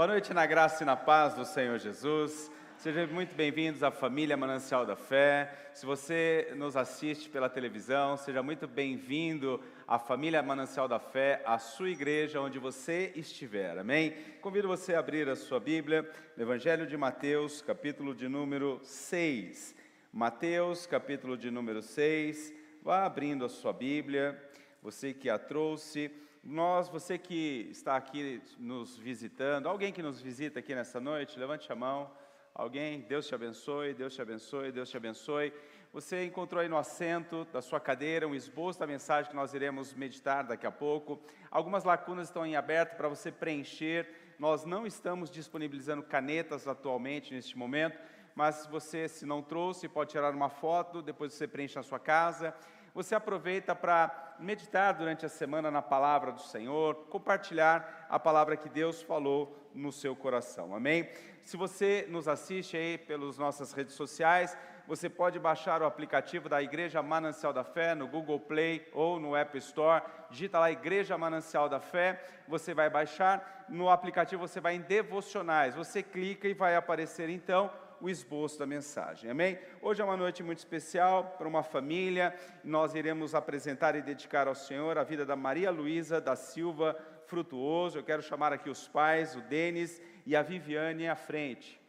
Boa noite na graça e na paz do Senhor Jesus. Sejam muito bem-vindos à família Manancial da Fé. Se você nos assiste pela televisão, seja muito bem-vindo à família Manancial da Fé, à sua igreja, onde você estiver. Amém? Convido você a abrir a sua Bíblia no Evangelho de Mateus, capítulo de número 6. Mateus, capítulo de número 6. Vá abrindo a sua Bíblia. Você que a trouxe nós, você que está aqui nos visitando, alguém que nos visita aqui nessa noite, levante a mão. Alguém, Deus te abençoe, Deus te abençoe, Deus te abençoe. Você encontrou aí no assento da sua cadeira um esboço da mensagem que nós iremos meditar daqui a pouco. Algumas lacunas estão em aberto para você preencher. Nós não estamos disponibilizando canetas atualmente neste momento, mas você se não trouxe, pode tirar uma foto, depois você preenche na sua casa. Você aproveita para meditar durante a semana na palavra do Senhor, compartilhar a palavra que Deus falou no seu coração. Amém? Se você nos assiste aí pelas nossas redes sociais, você pode baixar o aplicativo da Igreja Manancial da Fé no Google Play ou no App Store. Digita lá Igreja Manancial da Fé, você vai baixar. No aplicativo você vai em devocionais. Você clica e vai aparecer então o esboço da mensagem. Amém? Hoje é uma noite muito especial para uma família. Nós iremos apresentar e dedicar ao Senhor a vida da Maria Luísa da Silva Frutuoso. Eu quero chamar aqui os pais, o Denis e a Viviane à frente.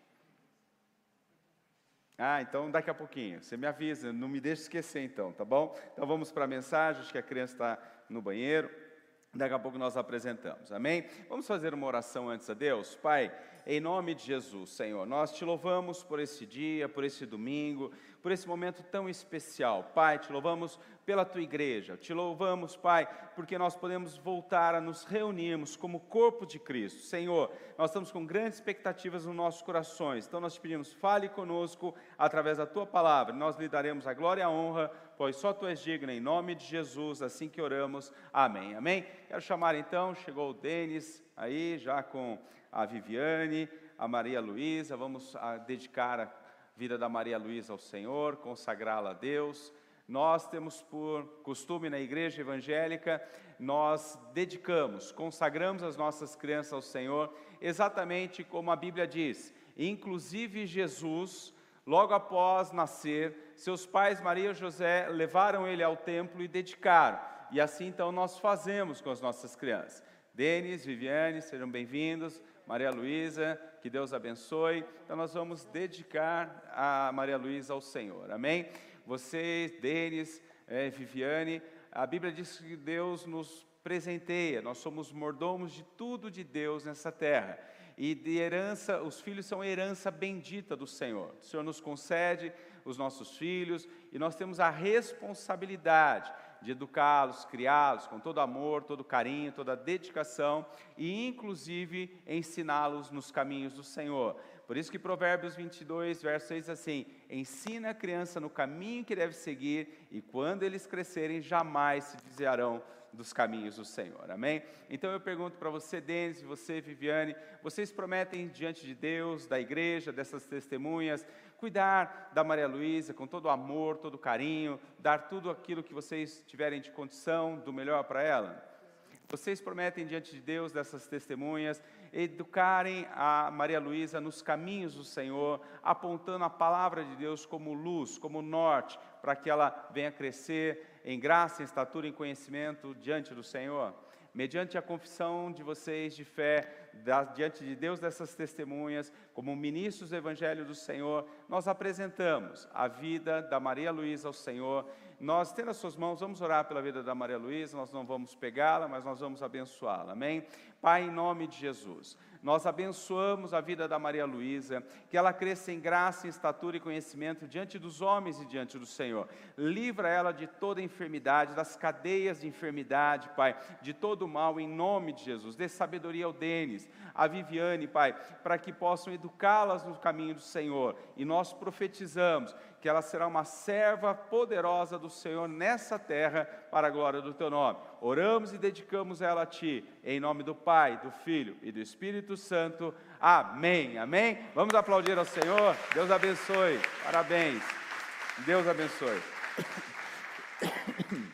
Ah, então daqui a pouquinho, você me avisa, não me deixe esquecer então, tá bom? Então vamos para a mensagem, acho que a criança está no banheiro, daqui a pouco nós apresentamos, amém? Vamos fazer uma oração antes a Deus? Pai, em nome de Jesus, Senhor, nós te louvamos por esse dia, por esse domingo, por esse momento tão especial. Pai, te louvamos pela tua igreja, te louvamos, Pai, porque nós podemos voltar a nos reunirmos como corpo de Cristo. Senhor, nós estamos com grandes expectativas nos nossos corações, então nós te pedimos, fale conosco através da tua palavra, nós lhe daremos a glória e a honra, pois só tu és digno, em nome de Jesus, assim que oramos. Amém. Amém. Quero chamar então, chegou o Denis aí, já com a Viviane, a Maria Luísa, vamos a dedicar a vida da Maria Luísa ao Senhor, consagrá-la a Deus. Nós temos por costume na igreja evangélica, nós dedicamos, consagramos as nossas crianças ao Senhor, exatamente como a Bíblia diz. Inclusive Jesus, logo após nascer, seus pais Maria e José levaram ele ao templo e dedicaram. E assim então nós fazemos com as nossas crianças. Denis, Viviane, sejam bem-vindos. Maria Luísa, que Deus abençoe. Então nós vamos dedicar a Maria Luísa ao Senhor, amém? Vocês, Denis, é, Viviane, a Bíblia diz que Deus nos presenteia, nós somos mordomos de tudo de Deus nessa terra. E de herança, os filhos são herança bendita do Senhor. O Senhor nos concede os nossos filhos e nós temos a responsabilidade de educá-los, criá-los com todo amor, todo carinho, toda dedicação e, inclusive, ensiná-los nos caminhos do Senhor. Por isso que Provérbios 22, verso 6 assim: Ensina a criança no caminho que deve seguir, e quando eles crescerem, jamais se desviarão dos caminhos do Senhor. Amém? Então eu pergunto para você, Denis, você, Viviane, vocês prometem diante de Deus, da igreja, dessas testemunhas, cuidar da Maria Luísa com todo o amor, todo o carinho, dar tudo aquilo que vocês tiverem de condição, do melhor para ela? Vocês prometem diante de Deus, dessas testemunhas, educarem a Maria Luísa nos caminhos do Senhor, apontando a palavra de Deus como luz, como norte, para que ela venha crescer em graça, em estatura, em conhecimento diante do Senhor? mediante a confissão de vocês de fé, da, diante de Deus dessas testemunhas, como ministros do Evangelho do Senhor, nós apresentamos a vida da Maria Luísa ao Senhor. Nós, tendo as suas mãos, vamos orar pela vida da Maria Luísa, nós não vamos pegá-la, mas nós vamos abençoá-la, amém? Pai, em nome de Jesus, nós abençoamos a vida da Maria Luísa, que ela cresça em graça, em estatura e conhecimento diante dos homens e diante do Senhor. Livra ela de toda enfermidade, das cadeias de enfermidade, Pai, de todo mal, em nome de Jesus. Dê sabedoria ao Denis, a Viviane, Pai, para que possam educá-las no caminho do Senhor. E nós profetizamos que ela será uma serva poderosa do Senhor nessa terra, para a glória do teu nome. Oramos e dedicamos ela a ti, em nome do Pai, do Filho e do Espírito Santo. Amém. Amém. Vamos aplaudir ao Senhor. Deus abençoe. Parabéns. Deus abençoe.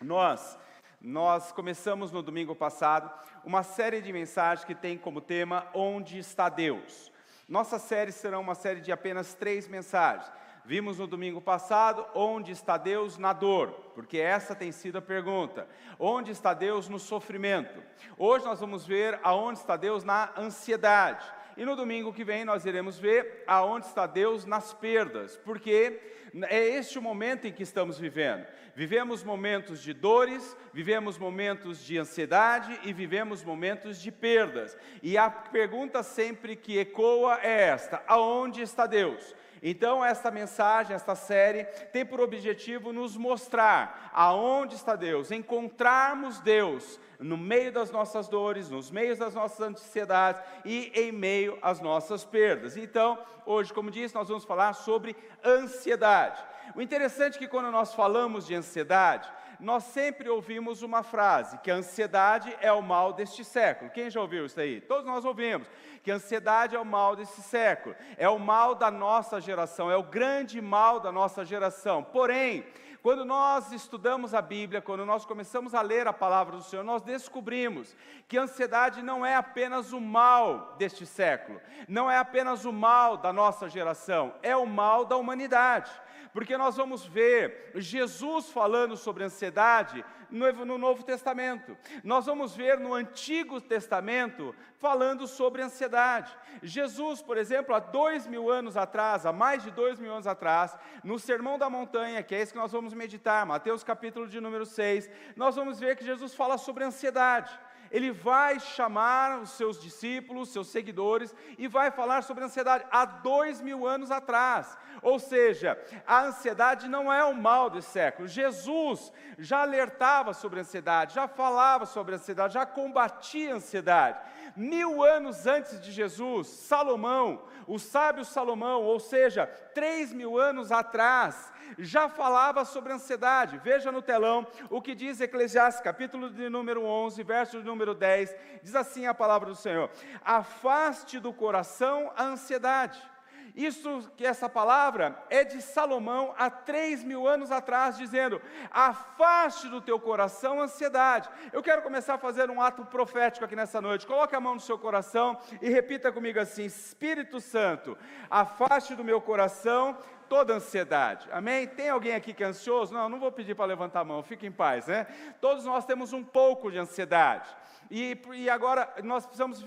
Nós Nós começamos no domingo passado uma série de mensagens que tem como tema Onde está Deus? Nossa série será uma série de apenas três mensagens. Vimos no domingo passado onde está Deus na dor, porque essa tem sido a pergunta. Onde está Deus no sofrimento? Hoje nós vamos ver aonde está Deus na ansiedade. E no domingo que vem nós iremos ver aonde está Deus nas perdas, porque é este o momento em que estamos vivendo. Vivemos momentos de dores, vivemos momentos de ansiedade e vivemos momentos de perdas. E a pergunta sempre que ecoa é esta: aonde está Deus? Então, esta mensagem, esta série, tem por objetivo nos mostrar aonde está Deus, encontrarmos Deus no meio das nossas dores, nos meios das nossas ansiedades e em meio às nossas perdas. Então, hoje, como disse, nós vamos falar sobre ansiedade. O interessante é que quando nós falamos de ansiedade, nós sempre ouvimos uma frase, que a ansiedade é o mal deste século. Quem já ouviu isso aí? Todos nós ouvimos que a ansiedade é o mal desse século, é o mal da nossa geração, é o grande mal da nossa geração. Porém, quando nós estudamos a Bíblia, quando nós começamos a ler a palavra do Senhor, nós descobrimos que a ansiedade não é apenas o mal deste século, não é apenas o mal da nossa geração, é o mal da humanidade porque nós vamos ver Jesus falando sobre ansiedade no, no Novo Testamento, nós vamos ver no Antigo Testamento falando sobre ansiedade. Jesus, por exemplo, há dois mil anos atrás, há mais de dois mil anos atrás, no Sermão da Montanha, que é esse que nós vamos meditar, Mateus capítulo de número 6, nós vamos ver que Jesus fala sobre ansiedade ele vai chamar os seus discípulos, seus seguidores, e vai falar sobre ansiedade há dois mil anos atrás. Ou seja, a ansiedade não é o mal desse século. Jesus já alertava sobre a ansiedade, já falava sobre a ansiedade, já combatia a ansiedade. Mil anos antes de Jesus, Salomão, o sábio Salomão, ou seja, três mil anos atrás, já falava sobre ansiedade. Veja no telão o que diz Eclesiastes, capítulo de número 11, verso de número 10. Diz assim a palavra do Senhor: Afaste do coração a ansiedade isso que essa palavra é de Salomão há três mil anos atrás, dizendo: afaste do teu coração a ansiedade. Eu quero começar a fazer um ato profético aqui nessa noite. Coloque a mão no seu coração e repita comigo assim: Espírito Santo, afaste do meu coração toda ansiedade. Amém? Tem alguém aqui que é ansioso? Não, não vou pedir para levantar a mão, fique em paz, né? Todos nós temos um pouco de ansiedade. E, e agora nós precisamos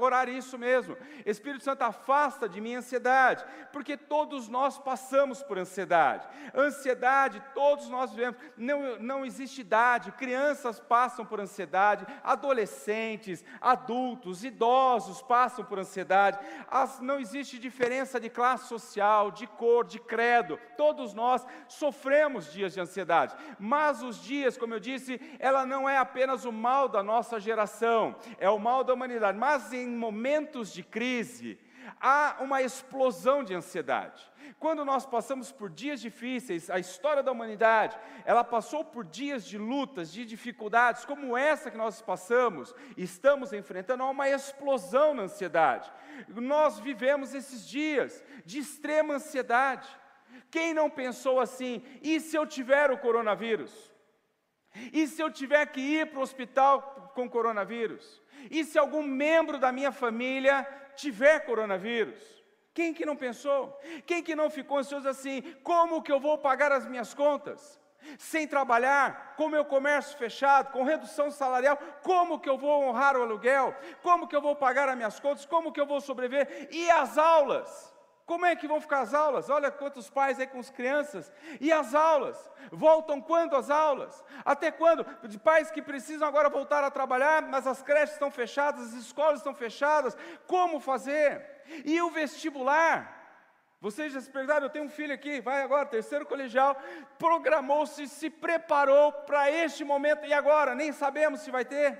orar isso mesmo. Espírito Santo, afasta de mim a ansiedade, porque todos nós passamos por ansiedade. Ansiedade, todos nós vivemos. Não, não existe idade, crianças passam por ansiedade, adolescentes, adultos, idosos passam por ansiedade. As, não existe diferença de classe social, de cor, de credo. Todos nós sofremos dias de ansiedade. Mas os dias, como eu disse, ela não é apenas o mal da nossa geração é o mal da humanidade. Mas em momentos de crise, há uma explosão de ansiedade. Quando nós passamos por dias difíceis, a história da humanidade, ela passou por dias de lutas, de dificuldades, como essa que nós passamos, estamos enfrentando, há uma explosão na ansiedade. Nós vivemos esses dias de extrema ansiedade. Quem não pensou assim, e se eu tiver o coronavírus? E se eu tiver que ir para o hospital com coronavírus? E se algum membro da minha família tiver coronavírus? Quem que não pensou? Quem que não ficou ansioso assim? Como que eu vou pagar as minhas contas? Sem trabalhar, com meu comércio fechado, com redução salarial, como que eu vou honrar o aluguel? Como que eu vou pagar as minhas contas? Como que eu vou sobreviver? E as aulas? Como é que vão ficar as aulas? Olha quantos pais aí com as crianças. E as aulas? Voltam quando as aulas? Até quando? De pais que precisam agora voltar a trabalhar, mas as creches estão fechadas, as escolas estão fechadas. Como fazer? E o vestibular? Vocês já se perguntaram, eu tenho um filho aqui, vai agora, terceiro colegial, programou-se, se preparou para este momento, e agora? Nem sabemos se vai ter.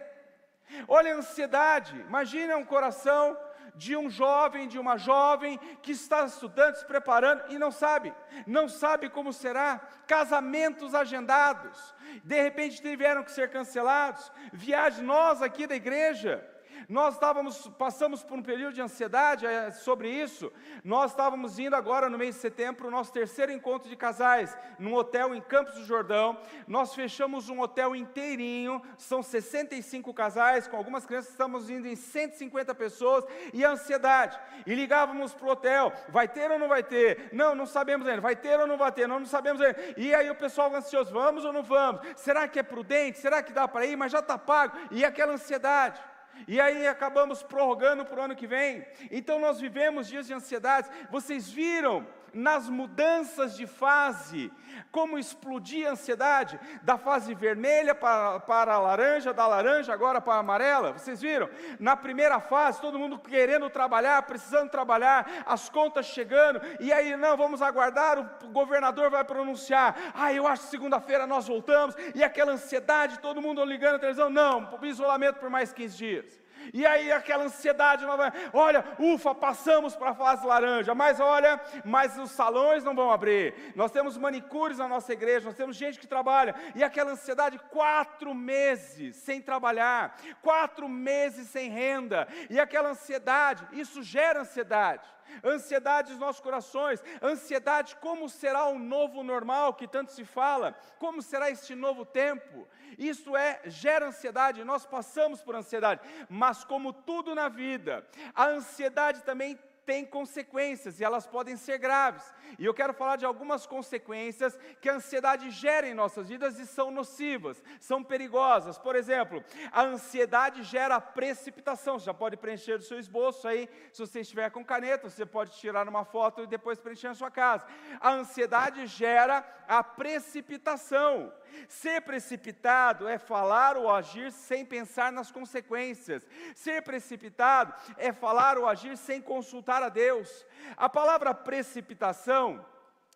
Olha a ansiedade, imagina um coração de um jovem, de uma jovem que está estudando, se preparando e não sabe, não sabe como será, casamentos agendados, de repente tiveram que ser cancelados, viagem nós aqui da igreja, Nós estávamos, passamos por um período de ansiedade é, sobre isso. Nós estávamos indo agora no mês de setembro, o nosso terceiro encontro de casais, num hotel em Campos do Jordão. Nós fechamos um hotel inteirinho, são 65 casais, com algumas crianças, estamos indo em 150 pessoas, e a ansiedade. E ligávamos para o hotel: vai ter ou não vai ter? Não, não sabemos ainda. Vai ter ou não vai ter? Não, não sabemos ainda. E aí o pessoal ansioso: vamos ou não vamos? Será que é prudente? Será que dá para ir? Mas já está pago. E aquela ansiedade. E aí acabamos prorrogando para o ano que vem. Então nós vivemos dias de ansiedade. Vocês viram nas mudanças de fase, como explodir a ansiedade da fase vermelha para, para a laranja, da laranja agora para a amarela. Vocês viram? Na primeira fase, todo mundo querendo trabalhar, precisando trabalhar, as contas chegando, e aí não, vamos aguardar, o governador vai pronunciar. Ah, eu acho que segunda-feira nós voltamos, e aquela ansiedade, todo mundo ligando a televisão, não, isolamento por mais 15 dias. E aí aquela ansiedade olha, ufa, passamos para a fase laranja, mas olha, mas os salões não vão abrir. Nós temos manicures na nossa igreja, nós temos gente que trabalha, e aquela ansiedade, quatro meses sem trabalhar, quatro meses sem renda, e aquela ansiedade, isso gera ansiedade ansiedade nos nossos corações, ansiedade como será o novo normal que tanto se fala, como será este novo tempo. Isso é gera ansiedade, nós passamos por ansiedade, mas como tudo na vida, a ansiedade também tem consequências e elas podem ser graves. E eu quero falar de algumas consequências que a ansiedade gera em nossas vidas e são nocivas, são perigosas. Por exemplo, a ansiedade gera precipitação. Você já pode preencher o seu esboço aí, se você estiver com caneta, você pode tirar uma foto e depois preencher na sua casa. A ansiedade gera a precipitação. Ser precipitado é falar ou agir sem pensar nas consequências. Ser precipitado é falar ou agir sem consultar a Deus. A palavra precipitação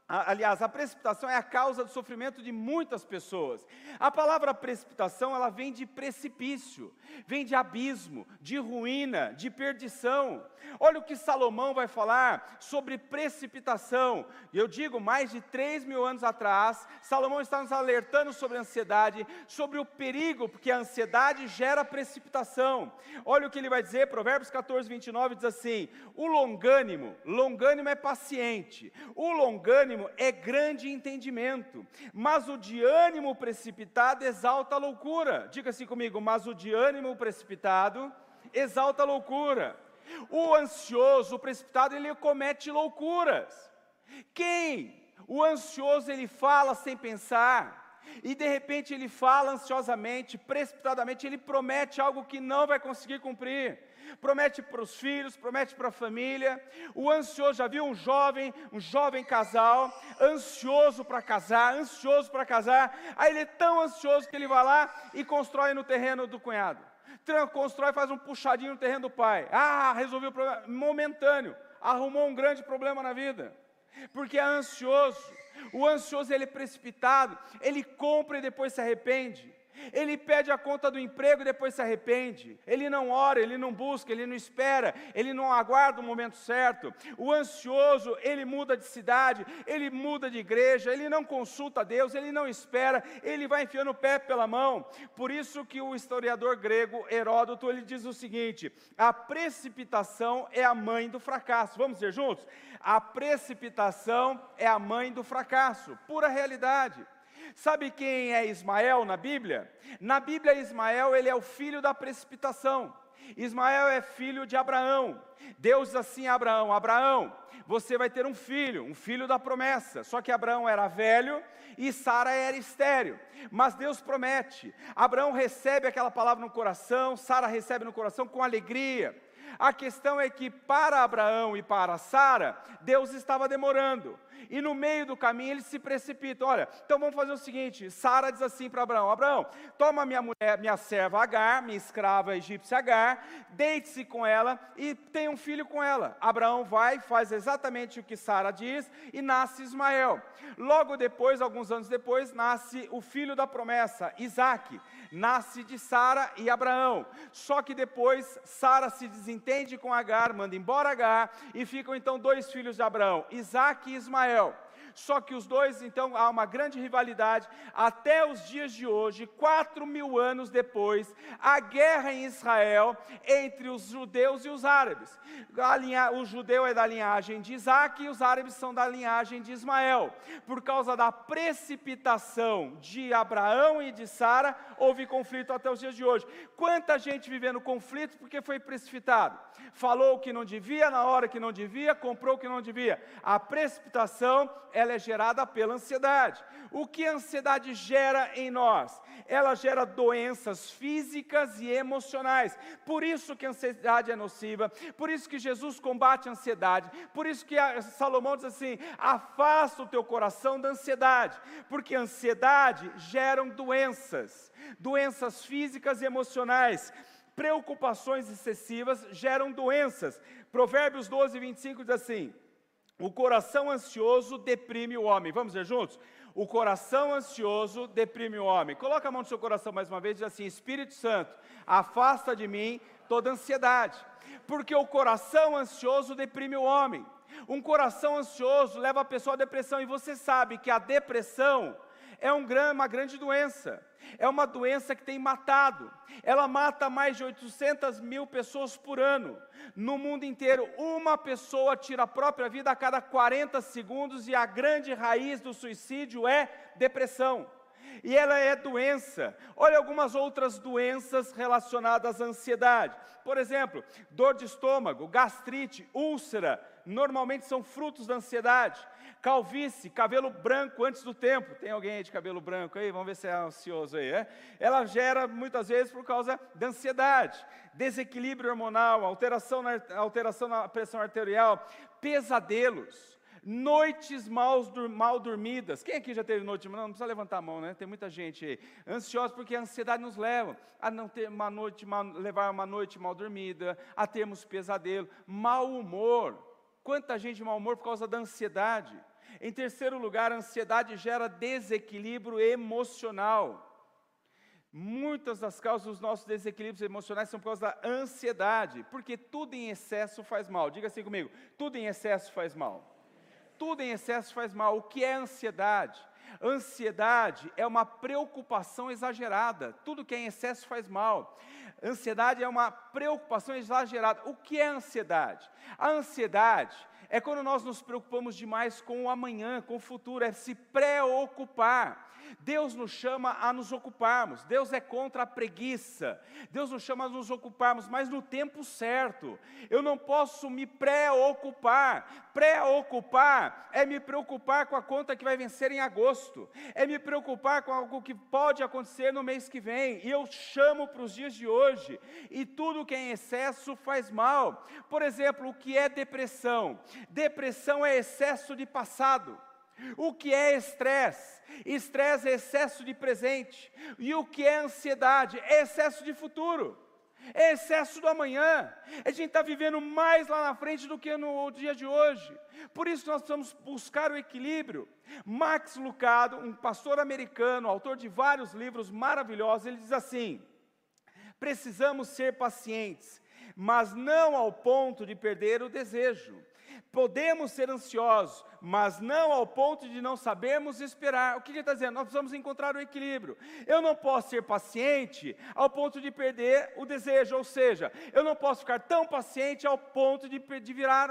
Aliás, a precipitação é a causa do sofrimento de muitas pessoas. A palavra precipitação, ela vem de precipício, vem de abismo, de ruína, de perdição. Olha o que Salomão vai falar sobre precipitação. Eu digo, mais de 3 mil anos atrás, Salomão está nos alertando sobre a ansiedade, sobre o perigo, porque a ansiedade gera precipitação. Olha o que ele vai dizer, Provérbios 14, 29 diz assim: O longânimo, longânimo é paciente, o longânimo é grande entendimento, mas o de ânimo precipitado exalta a loucura. Diga assim comigo, mas o de ânimo precipitado exalta a loucura. O ansioso, o precipitado, ele comete loucuras. Quem? O ansioso, ele fala sem pensar. E de repente ele fala ansiosamente, precipitadamente, ele promete algo que não vai conseguir cumprir promete para os filhos, promete para a família. O ansioso, já viu um jovem, um jovem casal, ansioso para casar, ansioso para casar. Aí ele é tão ansioso que ele vai lá e constrói no terreno do cunhado. Constrói, faz um puxadinho no terreno do pai. Ah, resolveu o problema momentâneo. Arrumou um grande problema na vida. Porque é ansioso. O ansioso ele é precipitado, ele compra e depois se arrepende. Ele pede a conta do emprego e depois se arrepende. Ele não ora, ele não busca, ele não espera, ele não aguarda o momento certo. O ansioso, ele muda de cidade, ele muda de igreja, ele não consulta Deus, ele não espera, ele vai enfiando o pé pela mão. Por isso que o historiador grego Heródoto, ele diz o seguinte: a precipitação é a mãe do fracasso. Vamos dizer juntos? A precipitação é a mãe do fracasso, pura realidade. Sabe quem é Ismael na Bíblia? Na Bíblia, Ismael ele é o filho da precipitação. Ismael é filho de Abraão. Deus diz assim a Abraão: Abraão, você vai ter um filho, um filho da promessa. Só que Abraão era velho e Sara era estéreo. Mas Deus promete. Abraão recebe aquela palavra no coração, Sara recebe no coração com alegria. A questão é que para Abraão e para Sara, Deus estava demorando e no meio do caminho eles se precipitam. Olha, então vamos fazer o seguinte: Sara diz assim para Abraão: Abraão, toma minha mulher, minha serva Agar, minha escrava egípcia Agar, deite-se com ela e tenha um filho com ela. Abraão vai, faz exatamente o que Sara diz e nasce Ismael. Logo depois, alguns anos depois, nasce o filho da promessa, Isaac. Nasce de Sara e Abraão. Só que depois Sara se desentende com Agar, manda embora Agar e ficam então dois filhos de Abraão, Isaac e Ismael. Israel. Só que os dois, então, há uma grande rivalidade. Até os dias de hoje, quatro mil anos depois, a guerra em Israel entre os judeus e os árabes. Linha, o judeu é da linhagem de Isaac e os árabes são da linhagem de Ismael. Por causa da precipitação de Abraão e de Sara, houve conflito até os dias de hoje. Quanta gente vivendo conflito porque foi precipitado? Falou o que não devia na hora que não devia, comprou o que não devia. A precipitação, ela é gerada pela ansiedade. O que a ansiedade gera em nós? Ela gera doenças físicas e emocionais. Por isso que a ansiedade é nociva, por isso que Jesus combate a ansiedade, por isso que Salomão diz assim: afasta o teu coração da ansiedade, porque a ansiedade geram doenças, doenças físicas e emocionais. Preocupações excessivas geram doenças. Provérbios 12, 25 diz assim: o coração ansioso deprime o homem. Vamos ver juntos? O coração ansioso deprime o homem. Coloca a mão no seu coração mais uma vez e diz assim: Espírito Santo, afasta de mim toda ansiedade. Porque o coração ansioso deprime o homem. Um coração ansioso leva a pessoa à depressão. E você sabe que a depressão é um, uma grande doença. É uma doença que tem matado. Ela mata mais de 800 mil pessoas por ano. No mundo inteiro, uma pessoa tira a própria vida a cada 40 segundos e a grande raiz do suicídio é depressão. E ela é doença. Olha algumas outras doenças relacionadas à ansiedade. Por exemplo, dor de estômago, gastrite, úlcera, normalmente são frutos da ansiedade. Calvície, cabelo branco antes do tempo. Tem alguém aí de cabelo branco aí? Vamos ver se é ansioso aí. É? Ela gera muitas vezes por causa da ansiedade, desequilíbrio hormonal, alteração na, alteração na pressão arterial, pesadelos noites mal, mal dormidas. Quem aqui já teve noite? Não, não precisa levantar a mão, né? Tem muita gente aí. Ansiosa porque a ansiedade nos leva a não ter uma noite mal, levar uma noite mal dormida, a termos pesadelo, mau humor. Quanta gente de mau humor por causa da ansiedade. Em terceiro lugar, a ansiedade gera desequilíbrio emocional. Muitas das causas dos nossos desequilíbrios emocionais são por causa da ansiedade, porque tudo em excesso faz mal. Diga assim comigo: tudo em excesso faz mal. Tudo em excesso faz mal. O que é ansiedade? Ansiedade é uma preocupação exagerada. Tudo que é em excesso faz mal. Ansiedade é uma preocupação exagerada. O que é ansiedade? A ansiedade é quando nós nos preocupamos demais com o amanhã, com o futuro, é se preocupar. Deus nos chama a nos ocuparmos, Deus é contra a preguiça, Deus nos chama a nos ocuparmos, mas no tempo certo. Eu não posso me preocupar. Preocupar é me preocupar com a conta que vai vencer em agosto, é me preocupar com algo que pode acontecer no mês que vem, e eu chamo para os dias de hoje, e tudo que é em excesso faz mal. Por exemplo, o que é depressão? Depressão é excesso de passado. O que é estresse? Estresse é excesso de presente. E o que é ansiedade? É excesso de futuro. É excesso do amanhã. A gente está vivendo mais lá na frente do que no dia de hoje. Por isso nós precisamos buscar o equilíbrio. Max Lucado, um pastor americano, autor de vários livros maravilhosos, ele diz assim: precisamos ser pacientes, mas não ao ponto de perder o desejo. Podemos ser ansiosos, mas não ao ponto de não sabermos esperar. O que ele está dizendo? Nós precisamos encontrar o equilíbrio. Eu não posso ser paciente ao ponto de perder o desejo, ou seja, eu não posso ficar tão paciente ao ponto de, de virar,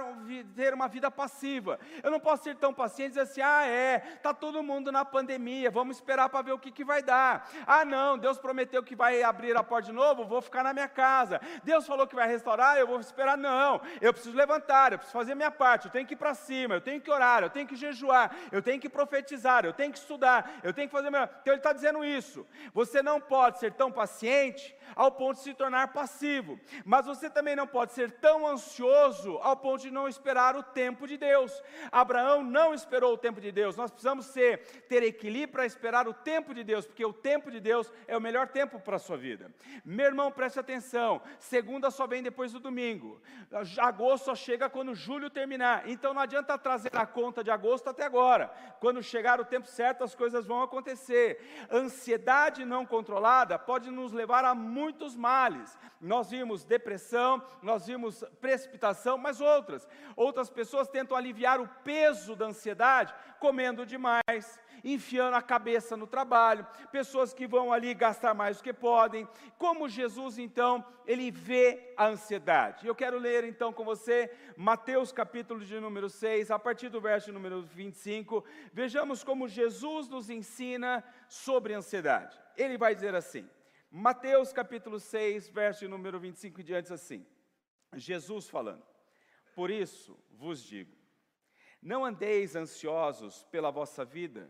ter uma vida passiva. Eu não posso ser tão paciente e dizer assim: ah, é, está todo mundo na pandemia, vamos esperar para ver o que, que vai dar. Ah, não, Deus prometeu que vai abrir a porta de novo, vou ficar na minha casa. Deus falou que vai restaurar, eu vou esperar. Não, eu preciso levantar, eu preciso fazer minha parte, eu tenho que ir para cima, eu tenho que orar orar, eu tenho que jejuar, eu tenho que profetizar, eu tenho que estudar, eu tenho que fazer melhor. Então ele está dizendo isso. Você não pode ser tão paciente ao ponto de se tornar passivo, mas você também não pode ser tão ansioso ao ponto de não esperar o tempo de Deus. Abraão não esperou o tempo de Deus. Nós precisamos ser, ter equilíbrio para esperar o tempo de Deus, porque o tempo de Deus é o melhor tempo para a sua vida. Meu irmão, preste atenção. Segundo a sua vem depois do domingo. Agosto só chega quando julho terminar. Então não adianta trazer a conta de agosto até agora. Quando chegar o tempo certo, as coisas vão acontecer. Ansiedade não controlada pode nos levar a muitos males. Nós vimos depressão, nós vimos precipitação, mas outras. Outras pessoas tentam aliviar o peso da ansiedade comendo demais, enfiando a cabeça no trabalho, pessoas que vão ali gastar mais do que podem. Como Jesus, então, ele vê a ansiedade. Eu quero ler então com você Mateus capítulo de número 6, a partir do verso número 25. Vejamos como Jesus nos ensina sobre ansiedade. Ele vai dizer assim: Mateus capítulo 6, verso número 25 e diante assim. Jesus falando: Por isso vos digo, não andeis ansiosos pela vossa vida,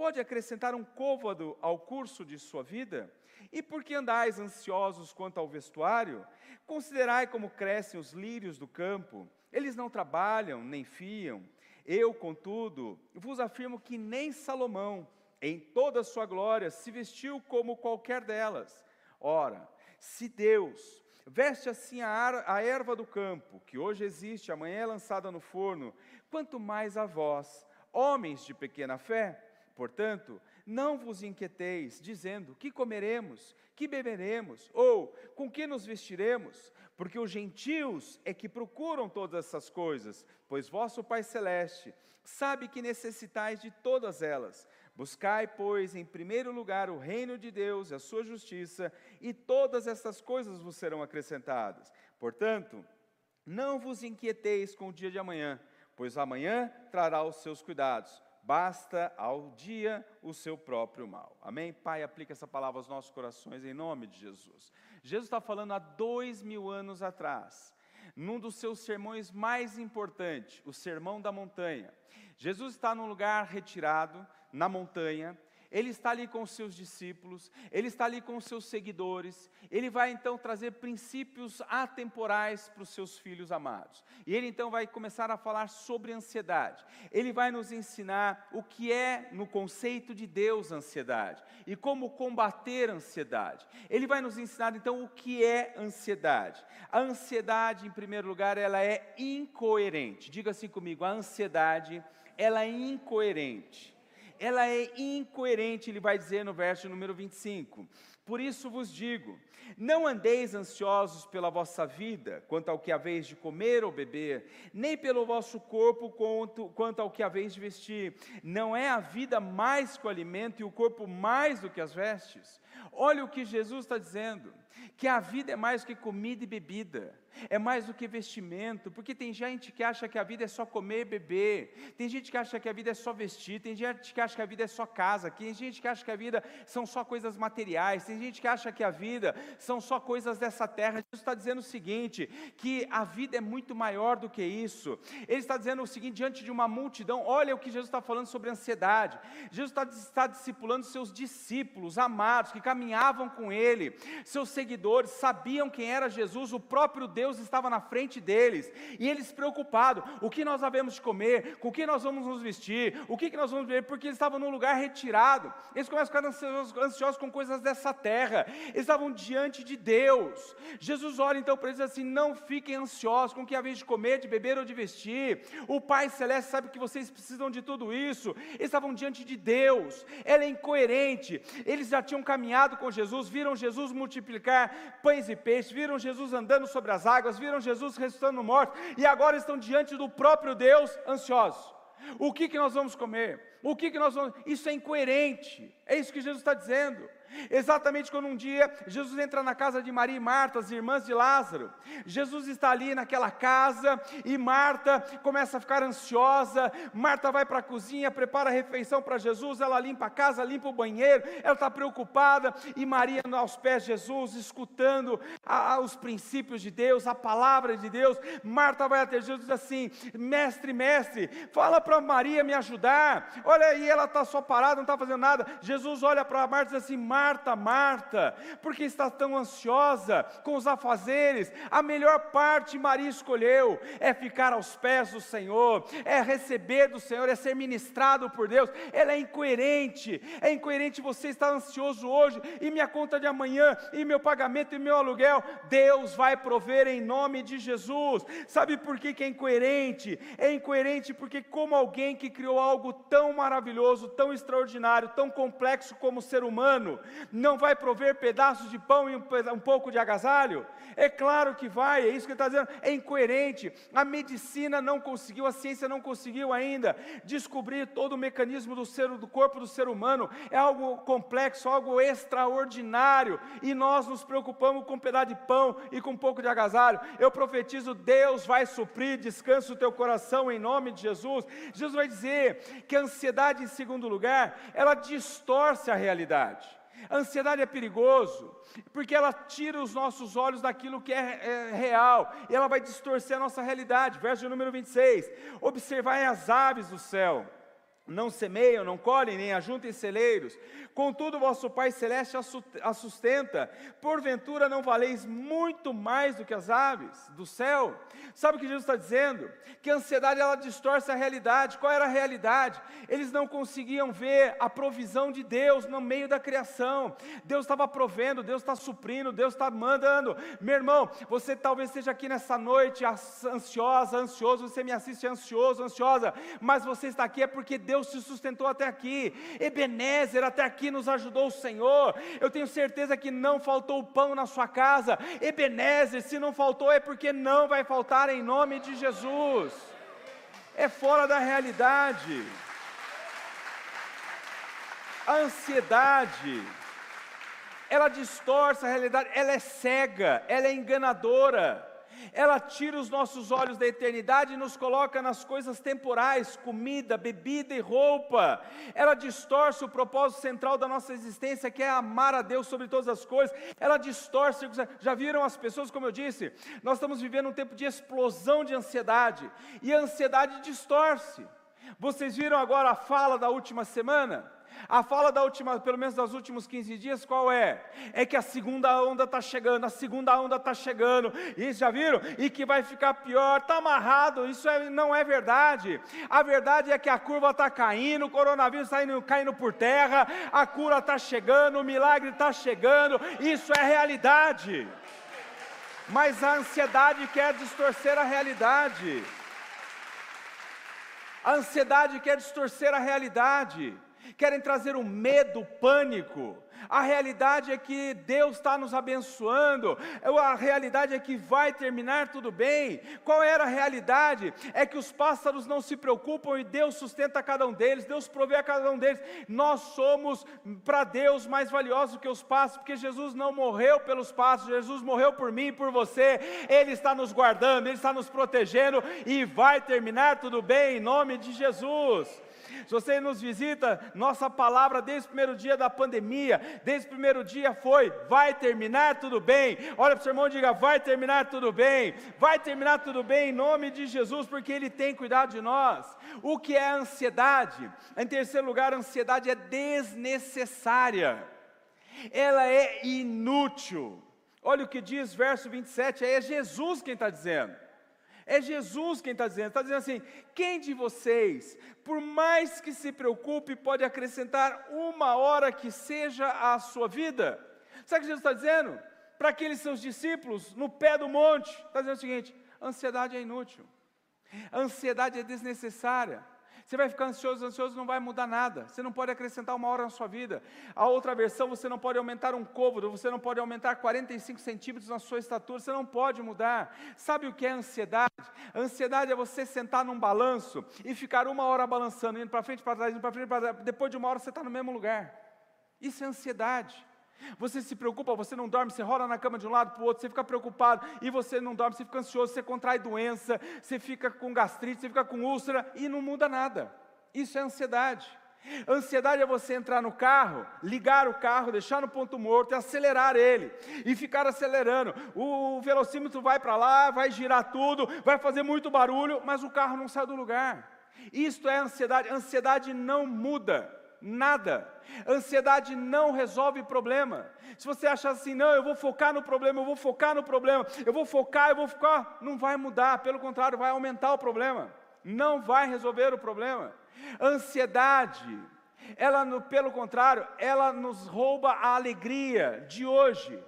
pode acrescentar um côvado ao curso de sua vida? E por que andais ansiosos quanto ao vestuário? Considerai como crescem os lírios do campo. Eles não trabalham, nem fiam. Eu, contudo, vos afirmo que nem Salomão, em toda a sua glória, se vestiu como qualquer delas. Ora, se Deus veste assim a, a erva do campo, que hoje existe, amanhã é lançada no forno, quanto mais a vós, homens de pequena fé, Portanto, não vos inquieteis, dizendo: que comeremos, que beberemos, ou com que nos vestiremos, porque os gentios é que procuram todas essas coisas, pois vosso Pai Celeste sabe que necessitais de todas elas. Buscai, pois, em primeiro lugar o reino de Deus e a sua justiça, e todas essas coisas vos serão acrescentadas. Portanto, não vos inquieteis com o dia de amanhã, pois amanhã trará os seus cuidados basta ao dia o seu próprio mal. Amém? Pai, aplica essa palavra aos nossos corações em nome de Jesus. Jesus está falando há dois mil anos atrás, num dos seus sermões mais importantes, o Sermão da Montanha. Jesus está num lugar retirado, na montanha, ele está ali com os seus discípulos, ele está ali com os seus seguidores, ele vai então trazer princípios atemporais para os seus filhos amados. E ele então vai começar a falar sobre ansiedade. Ele vai nos ensinar o que é, no conceito de Deus, ansiedade e como combater a ansiedade. Ele vai nos ensinar então o que é ansiedade. A ansiedade, em primeiro lugar, ela é incoerente. Diga assim comigo: a ansiedade, ela é incoerente ela é incoerente, ele vai dizer no verso número 25. Por isso vos digo: não andeis ansiosos pela vossa vida, quanto ao que haveis de comer ou beber, nem pelo vosso corpo, quanto, quanto ao que haveis de vestir. Não é a vida mais que o alimento e o corpo mais do que as vestes? Olha o que Jesus está dizendo: que a vida é mais do que comida e bebida é mais do que vestimento, porque tem gente que acha que a vida é só comer e beber, tem gente que acha que a vida é só vestir, tem gente que acha que a vida é só casa, tem gente que acha que a vida são só coisas materiais, tem gente que acha que a vida são só coisas dessa terra. Jesus está dizendo o seguinte: que a vida é muito maior do que isso. Ele está dizendo o seguinte, diante de uma multidão, olha o que Jesus está falando sobre ansiedade. Jesus está, está discipulando seus discípulos amados que caminhavam com ele, seus seguidores, sabiam quem era Jesus, o próprio Deus estava na frente deles, e eles preocupados, o que nós havemos de comer, com o que nós vamos nos vestir, o que, que nós vamos ver, porque eles estavam num lugar retirado, eles começam a ficar ansiosos, com coisas dessa terra, eles estavam diante de Deus, Jesus olha então para eles assim, não fiquem ansiosos com o que havemos de comer, de beber ou de vestir, o Pai Celeste sabe que vocês precisam de tudo isso, eles estavam diante de Deus, ela é incoerente, eles já tinham caminhado com Jesus, viram Jesus multiplicar pães e peixes, viram Jesus andando sobre as águas, viram Jesus ressuscitando morto e agora estão diante do próprio Deus ansiosos. O que, que nós vamos comer? O que, que nós vamos. Isso é incoerente. É isso que Jesus está dizendo. Exatamente quando um dia Jesus entra na casa de Maria e Marta, as irmãs de Lázaro. Jesus está ali naquela casa e Marta começa a ficar ansiosa. Marta vai para a cozinha, prepara a refeição para Jesus, ela limpa a casa, limpa o banheiro, ela está preocupada. E Maria aos pés de Jesus, escutando a, a, os princípios de Deus, a palavra de Deus. Marta vai até Jesus e diz assim: Mestre, mestre, fala para Maria me ajudar. Olha aí, ela está só parada, não está fazendo nada. Jesus olha para Marta e diz assim: Marta, Marta, por que está tão ansiosa com os afazeres? A melhor parte Maria escolheu é ficar aos pés do Senhor, é receber do Senhor, é ser ministrado por Deus. Ela é incoerente, é incoerente você estar ansioso hoje e minha conta de amanhã, e meu pagamento e meu aluguel. Deus vai prover em nome de Jesus. Sabe por que, que é incoerente? É incoerente porque, como alguém que criou algo tão maravilhoso, tão extraordinário, tão complexo como o ser humano, não vai prover pedaços de pão e um, pouco de agasalho? É claro que vai, é isso que ele está dizendo, é incoerente. A medicina não conseguiu, a ciência não conseguiu ainda descobrir todo o mecanismo do, ser, do corpo do ser humano. É algo complexo, algo extraordinário, e nós nos preocupamos com um pedaço de pão e com um pouco de agasalho. Eu profetizo, Deus vai suprir, descansa o teu coração em nome de Jesus. Jesus vai dizer que a ansiedade, em segundo lugar, ela distorce a realidade. A ansiedade é perigoso, porque ela tira os nossos olhos daquilo que é, é, real, e ela vai distorcer a nossa realidade. Verso número 26: Observai as aves do céu não semeiam, não colhem, nem ajuntem celeiros, contudo vosso Pai Celeste a sustenta, porventura não valeis muito mais do que as aves do céu? Sabe o que Jesus está dizendo? Que a ansiedade ela distorce a realidade, qual era a realidade? Eles não conseguiam ver a provisão de Deus no meio da criação, Deus estava provendo, Deus está suprindo, Deus está mandando, meu irmão, você talvez esteja aqui nessa noite ansiosa, ansioso, você me assiste ansioso, ansiosa, mas você está aqui é porque Deus Deus te sustentou até aqui. Ebenezer, até aqui nos ajudou o Senhor. Eu tenho certeza que não faltou pão na sua casa. Ebenezer, se não faltou é porque não vai faltar em nome de Jesus. É fora da realidade. A ansiedade, ela distorce a realidade, ela é cega, ela é enganadora ela tira os nossos olhos da eternidade e nos coloca nas coisas temporais, comida, bebida e roupa. Ela distorce o propósito central da nossa existência, que é amar a Deus sobre todas as coisas. Ela distorce, já viram as pessoas, como eu disse, nós estamos vivendo um tempo de explosão de ansiedade, e a ansiedade distorce. Vocês viram agora a fala da última semana? A fala da última, pelo menos dos últimos 15 dias, qual é? É que a segunda onda está chegando, a segunda onda está chegando, e já viram? E que vai ficar pior, está amarrado, isso é, não é verdade. A verdade é que a curva está caindo, o coronavírus está caindo por terra, a cura está chegando, o milagre está chegando, isso é realidade. Mas a ansiedade quer distorcer a realidade. A ansiedade quer distorcer a realidade querem trazer o medo, o pânico. A realidade é que Deus está nos abençoando, a realidade é que vai terminar tudo bem. Qual era a realidade? É que os pássaros não se preocupam e Deus sustenta cada um deles, Deus provê a cada um deles. Nós somos para Deus mais valiosos que os pássaros, porque Jesus não morreu pelos pássaros, Jesus morreu por mim e por você. Ele está nos guardando, Ele está nos protegendo e vai terminar tudo bem em nome de Jesus. Se você nos visita, nossa palavra desde o primeiro dia da pandemia, desde o primeiro dia foi: vai terminar tudo bem. Olha para o seu irmão e diga: vai terminar tudo bem, vai terminar tudo bem em nome de Jesus, porque Ele tem cuidado de nós. O que é ansiedade? Em terceiro lugar, a ansiedade é desnecessária, ela é inútil. Olha o que diz verso 27, aí é Jesus quem está dizendo. É Jesus quem está dizendo, está dizendo assim: quem de vocês, por mais que se preocupe, pode acrescentar uma hora que seja à sua vida? Sabe o que Jesus está dizendo? Para aqueles seus discípulos, no pé do monte, está dizendo o seguinte: ansiedade é inútil, ansiedade é desnecessária. Você vai ficar ansioso, ansioso não vai mudar nada. Você não pode acrescentar uma hora na sua vida. A outra versão, você não pode aumentar um côvado, você não pode aumentar 45 centímetros na sua estatura, você não pode mudar. Sabe o que é ansiedade? Ansiedade é você sentar num balanço e ficar uma hora balançando, indo para frente, para trás, indo para frente, para trás. Depois de uma hora você está no mesmo lugar. Isso é ansiedade. Você se preocupa, você não dorme, você rola na cama de um lado para o outro, você fica preocupado e você não dorme, você fica ansioso, você contrai doença, você fica com gastrite, você fica com úlcera e não muda nada. Isso é ansiedade. Ansiedade é você entrar no carro, ligar o carro, deixar no ponto morto e acelerar ele, e ficar acelerando. O velocímetro vai para lá, vai girar tudo, vai fazer muito barulho, mas o carro não sai do lugar. Isto é ansiedade. Ansiedade não muda nada. Ansiedade não resolve problema. Se você achar assim, não, eu vou focar no problema, eu vou focar no problema, eu vou focar, eu vou focar, não vai mudar, pelo contrário, vai aumentar o problema. Não vai resolver o problema. Ansiedade, ela, pelo contrário, ela nos rouba a alegria de hoje.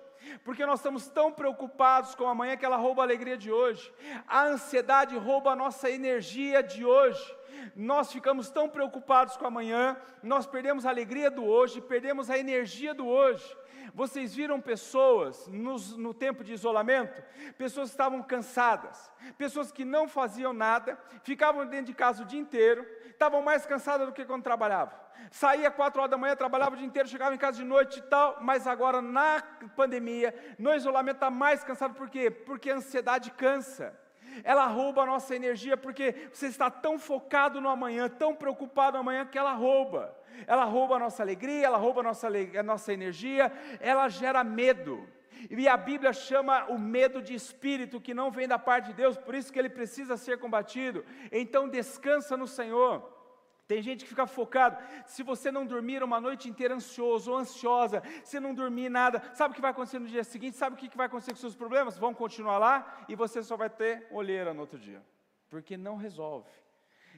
Porque nós estamos tão preocupados com amanhã que ela rouba a alegria de hoje. A ansiedade rouba a nossa energia de hoje nós ficamos tão preocupados com amanhã, nós perdemos a alegria do hoje, perdemos a energia do hoje. Vocês viram pessoas nos, no tempo de isolamento? Pessoas que estavam cansadas, pessoas que não faziam nada, ficavam dentro de casa o dia inteiro, estavam mais cansadas do que quando trabalhavam. Saía quatro horas da manhã, trabalhava o dia inteiro, chegava em casa de noite e tal, mas agora na pandemia, no isolamento, está mais cansado, por quê? Porque a ansiedade cansa ela rouba a nossa energia porque você está tão focado no amanhã, tão preocupado no amanhã que ela rouba. Ela rouba a nossa alegria, ela rouba a nossa, a nossa energia, ela gera medo. E a Bíblia chama o medo de espírito que não vem da parte de Deus, por isso que ele precisa ser combatido. Então descansa no Senhor. Tem gente que fica focado. Se você não dormir uma noite inteira ansioso ou ansiosa, se não dormir nada, sabe o que vai acontecer no dia seguinte? Sabe o que vai acontecer com seus problemas? Vão continuar lá e você só vai ter olheira no outro dia, porque não resolve.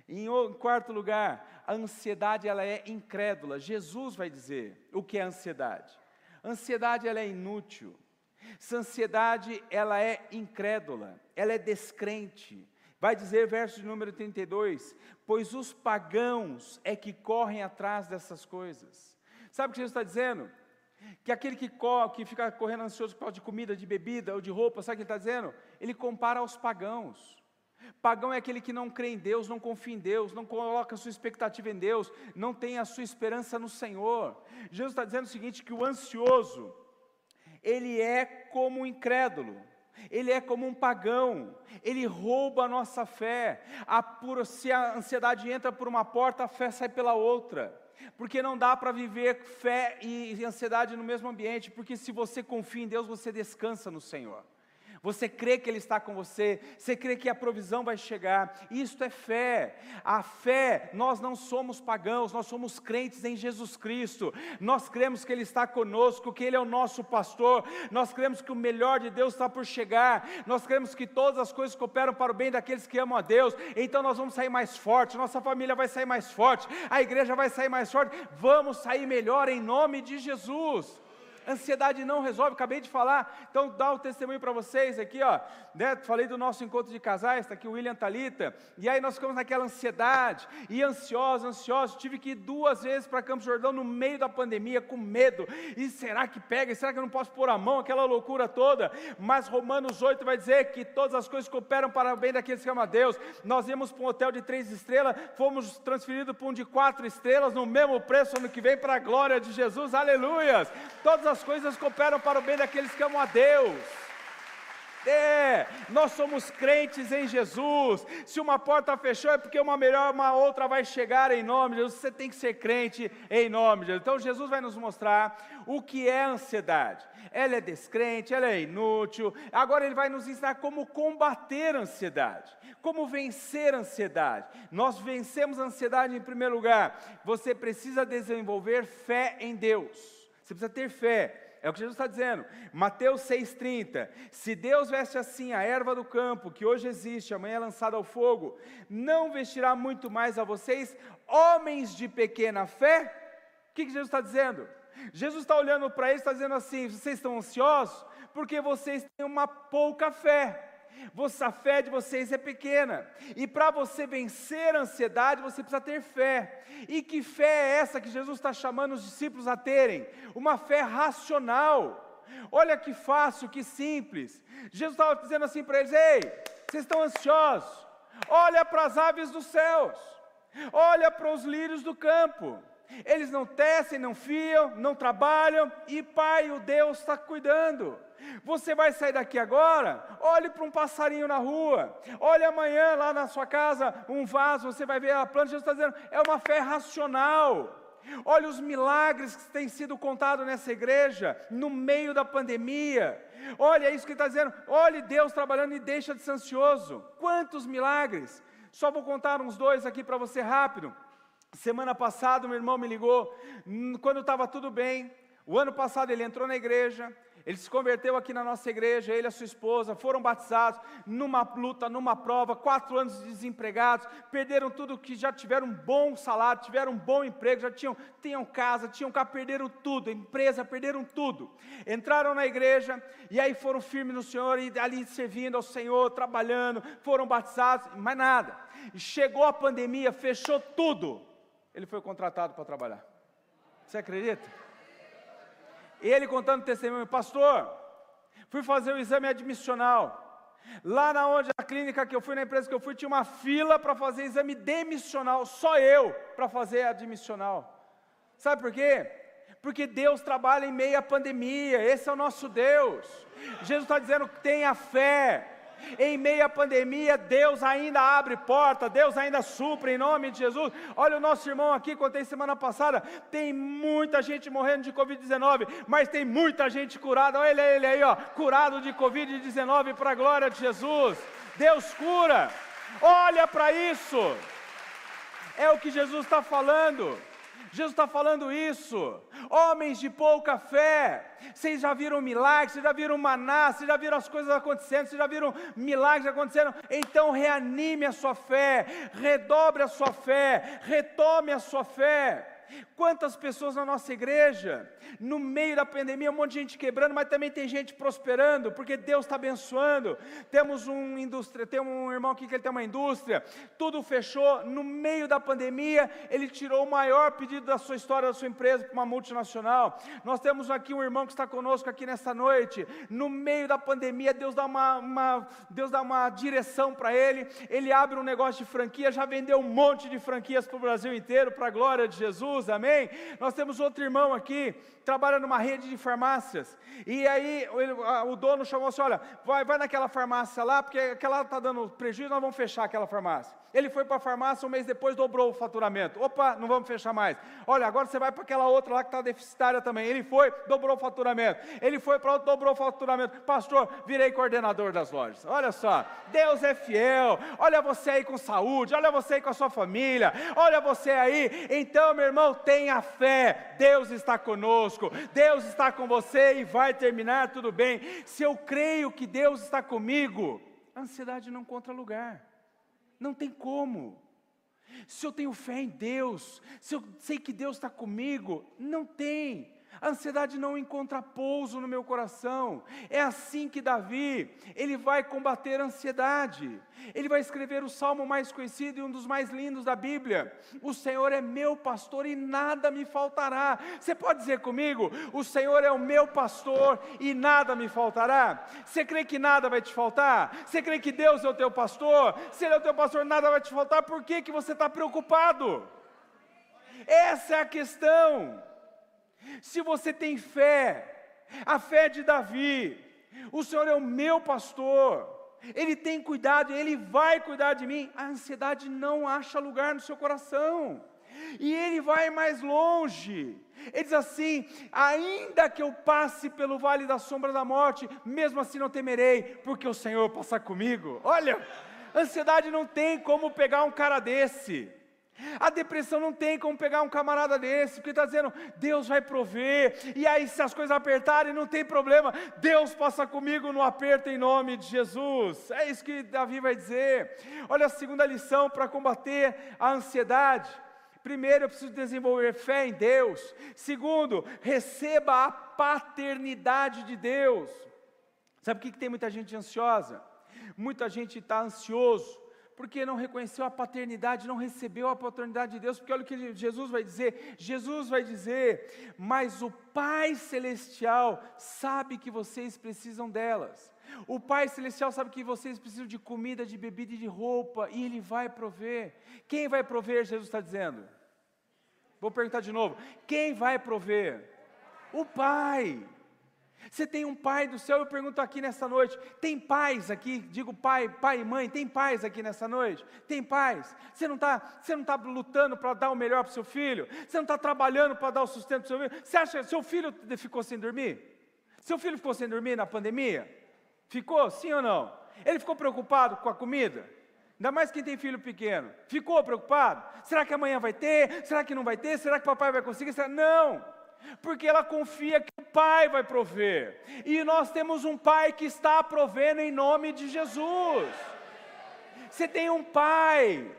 Em quarto lugar, a ansiedade ela é incrédula. Jesus vai dizer o que é ansiedade. Ansiedade ela é inútil. Essa ansiedade ela é incrédula, ela é descrente, Vai dizer, verso de número 32, pois os pagãos é que correm atrás dessas coisas. Sabe o que Jesus está dizendo? Que aquele que, corre, que fica correndo ansioso por causa de comida, de bebida ou de roupa, sabe o que ele está dizendo? Ele compara aos pagãos. Pagão é aquele que não crê em Deus, não confia em Deus, não coloca a sua expectativa em Deus, não tem a sua esperança no Senhor. Jesus está dizendo o seguinte: que o ansioso, ele é como o incrédulo ele é como um pagão, ele rouba a nossa fé. A pura, se a ansiedade entra por uma porta, a fé sai pela outra. Porque não dá para viver fé e ansiedade no mesmo ambiente, porque se você confia em Deus, você descansa no Senhor. Você crê que Ele está com você, você crê que a provisão vai chegar. Isto é fé. A fé, nós não somos pagãos, nós somos crentes em Jesus Cristo. Nós cremos que Ele está conosco, que Ele é o nosso pastor. Nós cremos que o melhor de Deus está por chegar. Nós cremos que todas as coisas cooperam para o bem daqueles que amam a Deus. Então nós vamos sair mais forte, nossa família vai sair mais forte, a igreja vai sair mais forte. Vamos sair melhor em nome de Jesus ansiedade não resolve, acabei de falar, então dá o testemunho para vocês aqui, ó, né? falei do nosso encontro de casais, está aqui o William Talita, e aí nós ficamos naquela ansiedade, e ansiosa, ansiosa, tive que ir duas vezes para Campos Jordão no meio da pandemia, com medo, e será que pega, será que eu não posso pôr a mão, aquela loucura toda, mas Romanos 8 vai dizer que todas as coisas cooperam para o bem daqueles que amam a Deus, nós íamos para um hotel de três estrelas, fomos transferidos para um de quatro estrelas, no mesmo preço ano que vem, para a glória de Jesus, aleluias, todas as as coisas cooperam para o bem daqueles que amam a Deus. É, nós somos crentes em Jesus. Se uma porta fechou, é porque uma melhor, uma outra vai chegar em nome de Jesus. Você tem que ser crente em nome de Jesus. Então Jesus vai nos mostrar o que é ansiedade. Ela é descrente, ela é inútil. Agora ele vai nos ensinar como combater a ansiedade, como vencer a ansiedade. Nós vencemos a ansiedade em primeiro lugar. Você precisa desenvolver fé em Deus. Você precisa ter fé. É o que Jesus está dizendo. Mateus 6,30. Se Deus veste assim a erva do campo, que hoje existe, amanhã é lançada ao fogo, não vestirá muito mais a vocês, homens de pequena fé? O que, que Jesus está dizendo? Jesus está olhando para eles e está dizendo assim: vocês estão ansiosos? Porque vocês têm uma pouca fé. A fé de vocês é pequena. E para você vencer a ansiedade, você precisa ter fé. E que fé é essa que Jesus está chamando os discípulos a terem? Uma fé racional. Olha que fácil, que simples. Jesus estava dizendo assim para eles: Ei, vocês estão ansiosos? Olha para as aves dos céus. Olha para os lírios do campo. Eles não tecem, não fiam, não trabalham, e Pai, o Deus está cuidando. Você vai sair daqui agora, olhe para um passarinho na rua, olhe amanhã lá na sua casa um vaso, você vai ver a planta, Jesus está dizendo, é uma fé racional. Olha os milagres que têm sido contados nessa igreja, no meio da pandemia. Olha isso que está dizendo. Olhe Deus trabalhando e deixa de ser ansioso. Quantos milagres! Só vou contar uns dois aqui para você rápido. Semana passada, meu irmão me ligou, quando estava tudo bem. O ano passado ele entrou na igreja, ele se converteu aqui na nossa igreja, ele e a sua esposa foram batizados numa luta, numa prova, quatro anos desempregados, perderam tudo que já tiveram um bom salário, tiveram um bom emprego, já tinham, tinham casa, tinham carro, perderam tudo, empresa, perderam tudo. Entraram na igreja e aí foram firmes no Senhor e ali servindo ao Senhor, trabalhando, foram batizados, mais nada. Chegou a pandemia, fechou tudo. Ele foi contratado para trabalhar. Você acredita? Ele contando testemunho, pastor, fui fazer o exame admissional. Lá na onde a clínica que eu fui, na empresa que eu fui, tinha uma fila para fazer exame demissional, só eu para fazer admissional. Sabe por quê? Porque Deus trabalha em meio à pandemia, esse é o nosso Deus. Jesus está dizendo: tenha fé, em meio à pandemia, Deus ainda abre porta, Deus ainda supre em nome de Jesus. Olha o nosso irmão aqui, contei semana passada, tem muita gente morrendo de Covid-19, mas tem muita gente curada. Olha ele aí, ó, curado de Covid-19 para a glória de Jesus. Deus cura. Olha para isso. É o que Jesus está falando. Jesus está falando isso. Homens de pouca fé, vocês já viram milagres, vocês já viram maná, vocês já viram as coisas acontecendo, vocês já viram milagres acontecendo. Então reanime a sua fé, redobre a sua fé, retome a sua fé. Quantas pessoas na nossa igreja, no meio da pandemia, um monte de gente quebrando, mas também tem gente prosperando, porque Deus está abençoando. Temos um indústria, tem um irmão aqui que ele tem uma indústria, tudo fechou. No meio da pandemia, ele tirou o maior pedido da sua história, da sua empresa, para uma multinacional. Nós temos aqui um irmão que está conosco aqui nessa noite. No meio da pandemia, Deus dá uma, uma Deus dá uma direção para ele. Ele abre um negócio de franquia, já vendeu um monte de franquias para o Brasil inteiro, para a glória de Jesus Jesus, amém? Nós temos outro irmão aqui, trabalha numa rede de farmácias, e aí ele, o dono chamou assim: olha, vai, vai naquela farmácia lá, porque aquela está dando prejuízo, nós vamos fechar aquela farmácia. Ele foi para a farmácia, um mês depois dobrou o faturamento. Opa, não vamos fechar mais. Olha, agora você vai para aquela outra lá que está deficitária também. Ele foi, dobrou o faturamento. Ele foi para outra, dobrou o faturamento. Pastor, virei coordenador das lojas. Olha só, Deus é fiel. Olha você aí com saúde, olha você aí com a sua família, olha você aí. Então, meu irmão, tenha fé. Deus está conosco, Deus está com você e vai terminar tudo bem. Se eu creio que Deus está comigo, a ansiedade não encontra lugar. Não tem como. Se eu tenho fé em Deus, se eu sei que Deus está comigo, não tem. A ansiedade não encontra pouso no meu coração. É assim que Davi, ele vai combater a ansiedade. Ele vai escrever o salmo mais conhecido e um dos mais lindos da Bíblia. O Senhor é meu pastor e nada me faltará. Você pode dizer comigo? O Senhor é o meu pastor e nada me faltará. Você crê que nada vai te faltar? Você crê que Deus é o teu pastor? Se Ele é o teu pastor, nada vai te faltar. Por que, que você está preocupado? Essa é a questão. Se você tem fé, a fé de Davi, o Senhor é o meu pastor, Ele tem cuidado, Ele vai cuidar de mim, a ansiedade não acha lugar no seu coração. E ele vai mais longe. Ele diz assim: ainda que eu passe pelo vale da sombra da morte, mesmo assim não temerei, porque o Senhor passa comigo. Olha, ansiedade não tem como pegar um cara desse. A depressão não tem como pegar um camarada desse, porque está dizendo, Deus vai prover, e aí se as coisas apertarem, não tem problema, Deus passa comigo no aperto em nome de Jesus. É isso que Davi vai dizer. Olha a segunda lição para combater a ansiedade. Primeiro, eu preciso desenvolver fé em Deus. Segundo, receba a paternidade de Deus. Sabe por que tem muita gente ansiosa? Muita gente está ansioso porque não reconheceu a paternidade, não recebeu a paternidade de Deus, porque olha o que Jesus vai dizer: Jesus vai dizer, mas o Pai Celestial sabe que vocês precisam delas. O Pai Celestial sabe que vocês precisam de comida, de bebida e de roupa, e Ele vai prover. Quem vai prover, Jesus está dizendo? Vou perguntar de novo: quem vai prover? O Pai. Você tem um pai do céu, eu pergunto aqui nessa noite: tem pais aqui? Digo pai, pai e mãe, tem pais aqui nessa noite? Tem pais? Você não está tá lutando para dar o melhor para o seu filho? Você não está trabalhando para dar o sustento para o seu filho? Você acha que seu filho ficou sem dormir? Seu filho ficou sem dormir na pandemia? Ficou, sim ou não? Ele ficou preocupado com a comida? Ainda mais quem tem filho pequeno. Ficou preocupado? Será que amanhã vai ter? Será que não vai ter? Será que papai vai conseguir? Será... Não! Porque ela confia que o Pai vai prover. E nós temos um Pai que está provendo em nome de Jesus. Você tem um Pai.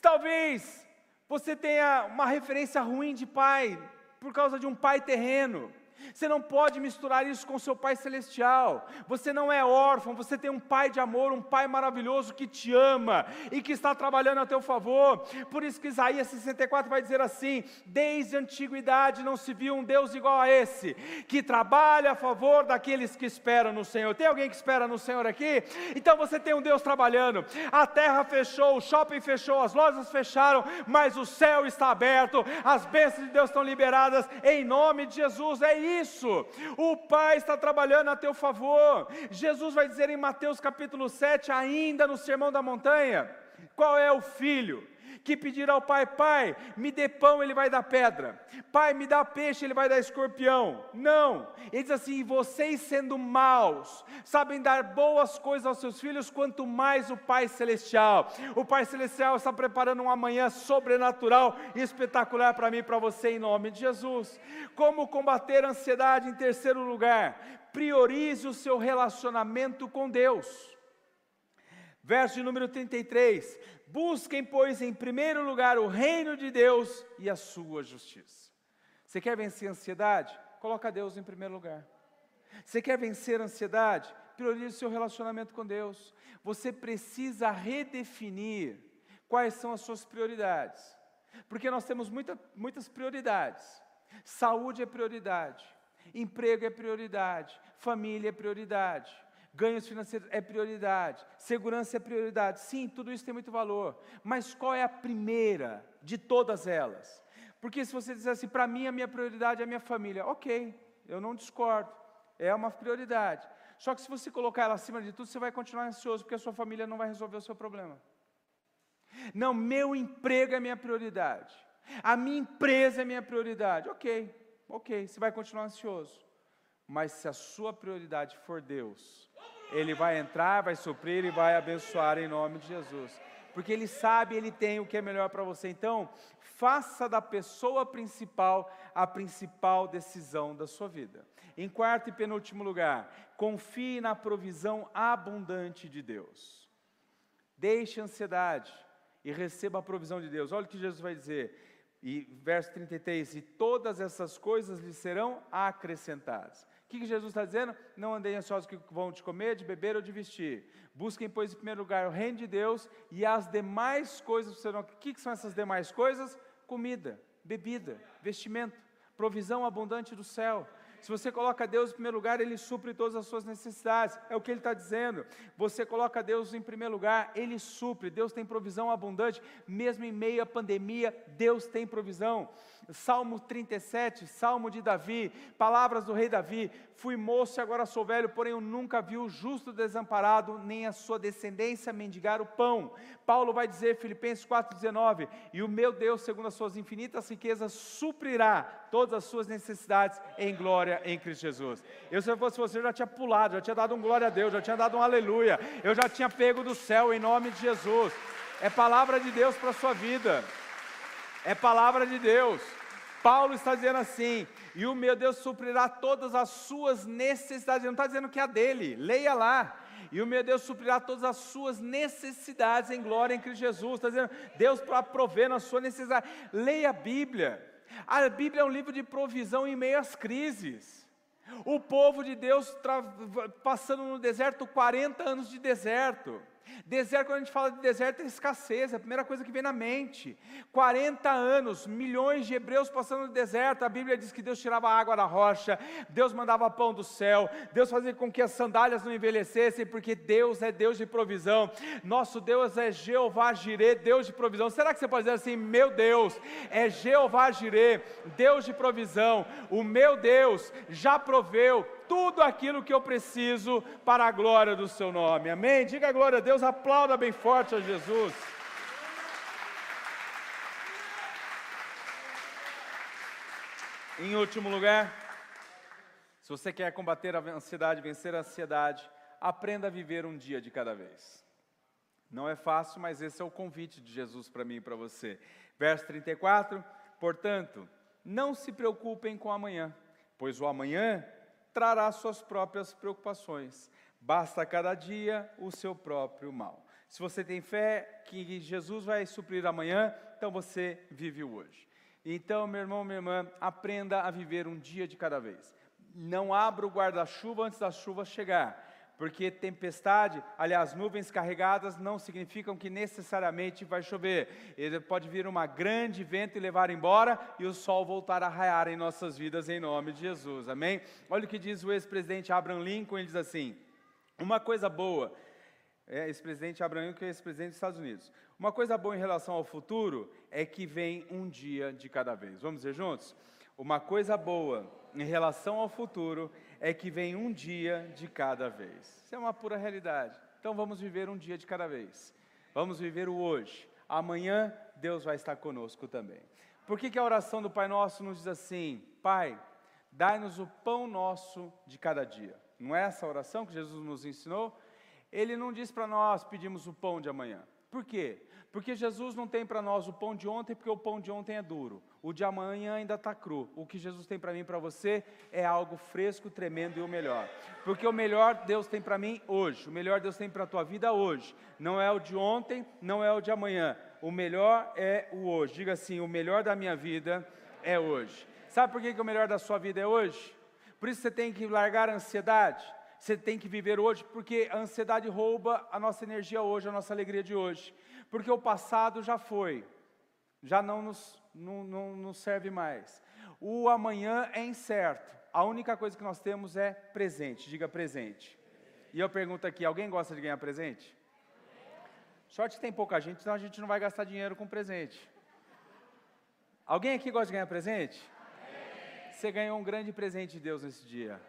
Talvez você tenha uma referência ruim de pai por causa de um pai terreno. Você não pode misturar isso com seu Pai Celestial. Você não é órfão, você tem um Pai de amor, um Pai maravilhoso que te ama e que está trabalhando a teu favor. Por isso que Isaías 64 vai dizer assim: Desde a antiguidade não se viu um Deus igual a esse, que trabalha a favor daqueles que esperam no Senhor. Tem alguém que espera no Senhor aqui? Então você tem um Deus trabalhando. A terra fechou, o shopping fechou, as lojas fecharam, mas o céu está aberto, as bênçãos de Deus estão liberadas em nome de Jesus. É isso isso. O Pai está trabalhando a teu favor. Jesus vai dizer em Mateus capítulo 7, ainda no Sermão da Montanha, qual é o filho? que pedir ao pai: Pai, me dê pão, ele vai dar pedra. Pai, me dá peixe, ele vai dar escorpião. Não. Ele diz assim: vocês sendo maus, sabem dar boas coisas aos seus filhos, quanto mais o Pai Celestial. O Pai Celestial está preparando uma manhã sobrenatural e espetacular para mim e para você, em nome de Jesus. Como combater a ansiedade em terceiro lugar? Priorize o seu relacionamento com Deus. Verso de número 33: Busquem, pois, em primeiro lugar o reino de Deus e a sua justiça. Você quer vencer a ansiedade? Coloca Deus em primeiro lugar. Você quer vencer a ansiedade? Priorize o seu relacionamento com Deus. Você precisa redefinir quais são as suas prioridades. Porque nós temos muita, muitas prioridades. Saúde é prioridade, emprego é prioridade, família é prioridade, ganhos financeiros é prioridade, segurança é prioridade. Sim, tudo isso tem muito valor, mas qual é a primeira de todas elas? Porque se você disser assim, para mim a minha prioridade é a minha família, ok, eu não discordo, é uma prioridade. Só que se você colocar ela acima de tudo, você vai continuar ansioso, porque a sua família não vai resolver o seu problema. Não, meu emprego é minha prioridade, a minha empresa é minha prioridade, ok, ok, você vai continuar ansioso. Mas se a sua prioridade for Deus, ele vai entrar, vai suprir e vai abençoar em nome de Jesus. Porque Ele sabe, Ele tem o que é melhor para você. Então, faça da pessoa principal a principal decisão da sua vida. Em quarto e penúltimo lugar, confie na provisão abundante de Deus. Deixe a ansiedade e receba a provisão de Deus. Olha o que Jesus vai dizer. E verso 33: E todas essas coisas lhe serão acrescentadas. O que, Jesus está dizendo? Não andei ansiosos que vão de comer, de beber ou de vestir. Busquem, pois, em primeiro lugar o reino de Deus e as demais coisas serão. O que são essas demais coisas? Comida, bebida, vestimento, provisão abundante do céu. Se você coloca Deus em primeiro lugar, Ele supre todas as suas necessidades. É o que Ele está dizendo. Você coloca Deus em primeiro lugar, Ele supre. Deus tem provisão abundante, mesmo em meio à pandemia, Deus tem provisão. Salmo 37, Salmo de Davi, palavras do rei Davi: Fui moço e agora sou velho, porém eu nunca vi o justo desamparado, nem a sua descendência mendigar o pão. Paulo vai dizer, Filipenses 4,19: E o meu Deus, segundo as suas infinitas riquezas, suprirá todas as suas necessidades em glória em Cristo Jesus. Eu, se eu fosse você, eu já tinha pulado, já tinha dado um glória a Deus, já tinha dado um aleluia, eu já tinha pego do céu em nome de Jesus. É palavra de Deus para a sua vida. É palavra de Deus. Paulo está dizendo assim: e o meu Deus suprirá todas as suas necessidades. Ele não está dizendo que é a dele, leia lá. E o meu Deus suprirá todas as suas necessidades em glória em Cristo Jesus. Está dizendo, Deus para prover na sua necessidade. Leia a Bíblia. A Bíblia é um livro de provisão em meio às crises. O povo de Deus passando no deserto 40 anos de deserto. Deserto, quando a gente fala de deserto, é escassez, é a primeira coisa que vem na mente. 40 anos, milhões de hebreus passando no deserto, a Bíblia diz que Deus tirava água da rocha, Deus mandava pão do céu, Deus fazia com que as sandálias não envelhecessem, porque Deus é Deus de provisão, nosso Deus é Jeová Jirê, Deus de provisão. Será que você pode dizer assim, meu Deus, é Jeová Jirê, Deus de provisão, o meu Deus já proveu tudo aquilo que eu preciso para a glória do seu nome. Amém? Diga glória a Deus, aplauda bem forte a Jesus. Em último lugar, se você quer combater a ansiedade, vencer a ansiedade, aprenda a viver um dia de cada vez. Não é fácil, mas esse é o convite de Jesus para mim e para você. Verso 34: Portanto, não se preocupem com amanhã, pois o amanhã trará suas próprias preocupações. Basta cada dia o seu próprio mal. Se você tem fé que Jesus vai suprir amanhã, então você vive hoje. Então, meu irmão, minha irmã, aprenda a viver um dia de cada vez. Não abra o guarda-chuva antes da chuva chegar porque tempestade, aliás, nuvens carregadas não significam que necessariamente vai chover. Ele pode vir uma grande vento e levar embora e o sol voltar a raiar em nossas vidas em nome de Jesus. Amém? Olha o que diz o ex-presidente Abraham Lincoln, ele diz assim: "Uma coisa boa é ex-presidente Abraham Lincoln, ex-presidente dos Estados Unidos. Uma coisa boa em relação ao futuro é que vem um dia de cada vez. Vamos dizer juntos? Uma coisa boa em relação ao futuro é que vem um dia de cada vez. Isso é uma pura realidade. Então vamos viver um dia de cada vez. Vamos viver o hoje. Amanhã Deus vai estar conosco também. Por que, que a oração do Pai Nosso nos diz assim: Pai, dai-nos o pão nosso de cada dia? Não é essa a oração que Jesus nos ensinou? Ele não diz para nós pedimos o pão de amanhã. Por quê? Porque Jesus não tem para nós o pão de ontem, porque o pão de ontem é duro. O de amanhã ainda está cru. O que Jesus tem para mim e para você é algo fresco, tremendo e o melhor. Porque o melhor Deus tem para mim hoje. O melhor Deus tem para a tua vida hoje. Não é o de ontem, não é o de amanhã. O melhor é o hoje. Diga assim: o melhor da minha vida é hoje. Sabe por que, que o melhor da sua vida é hoje? Por isso você tem que largar a ansiedade. Você tem que viver hoje, porque a ansiedade rouba a nossa energia hoje, a nossa alegria de hoje porque o passado já foi, já não nos, não, não, serve mais. O amanhã é incerto, a única coisa que nós temos é presente, diga presente. E eu pergunto aqui: alguém gosta de ganhar presente? Sorte tem pouca gente, então a gente não vai gastar dinheiro com presente. Alguém aqui gosta de ganhar presente? Você ganhou um grande presente de Deus nesse dia.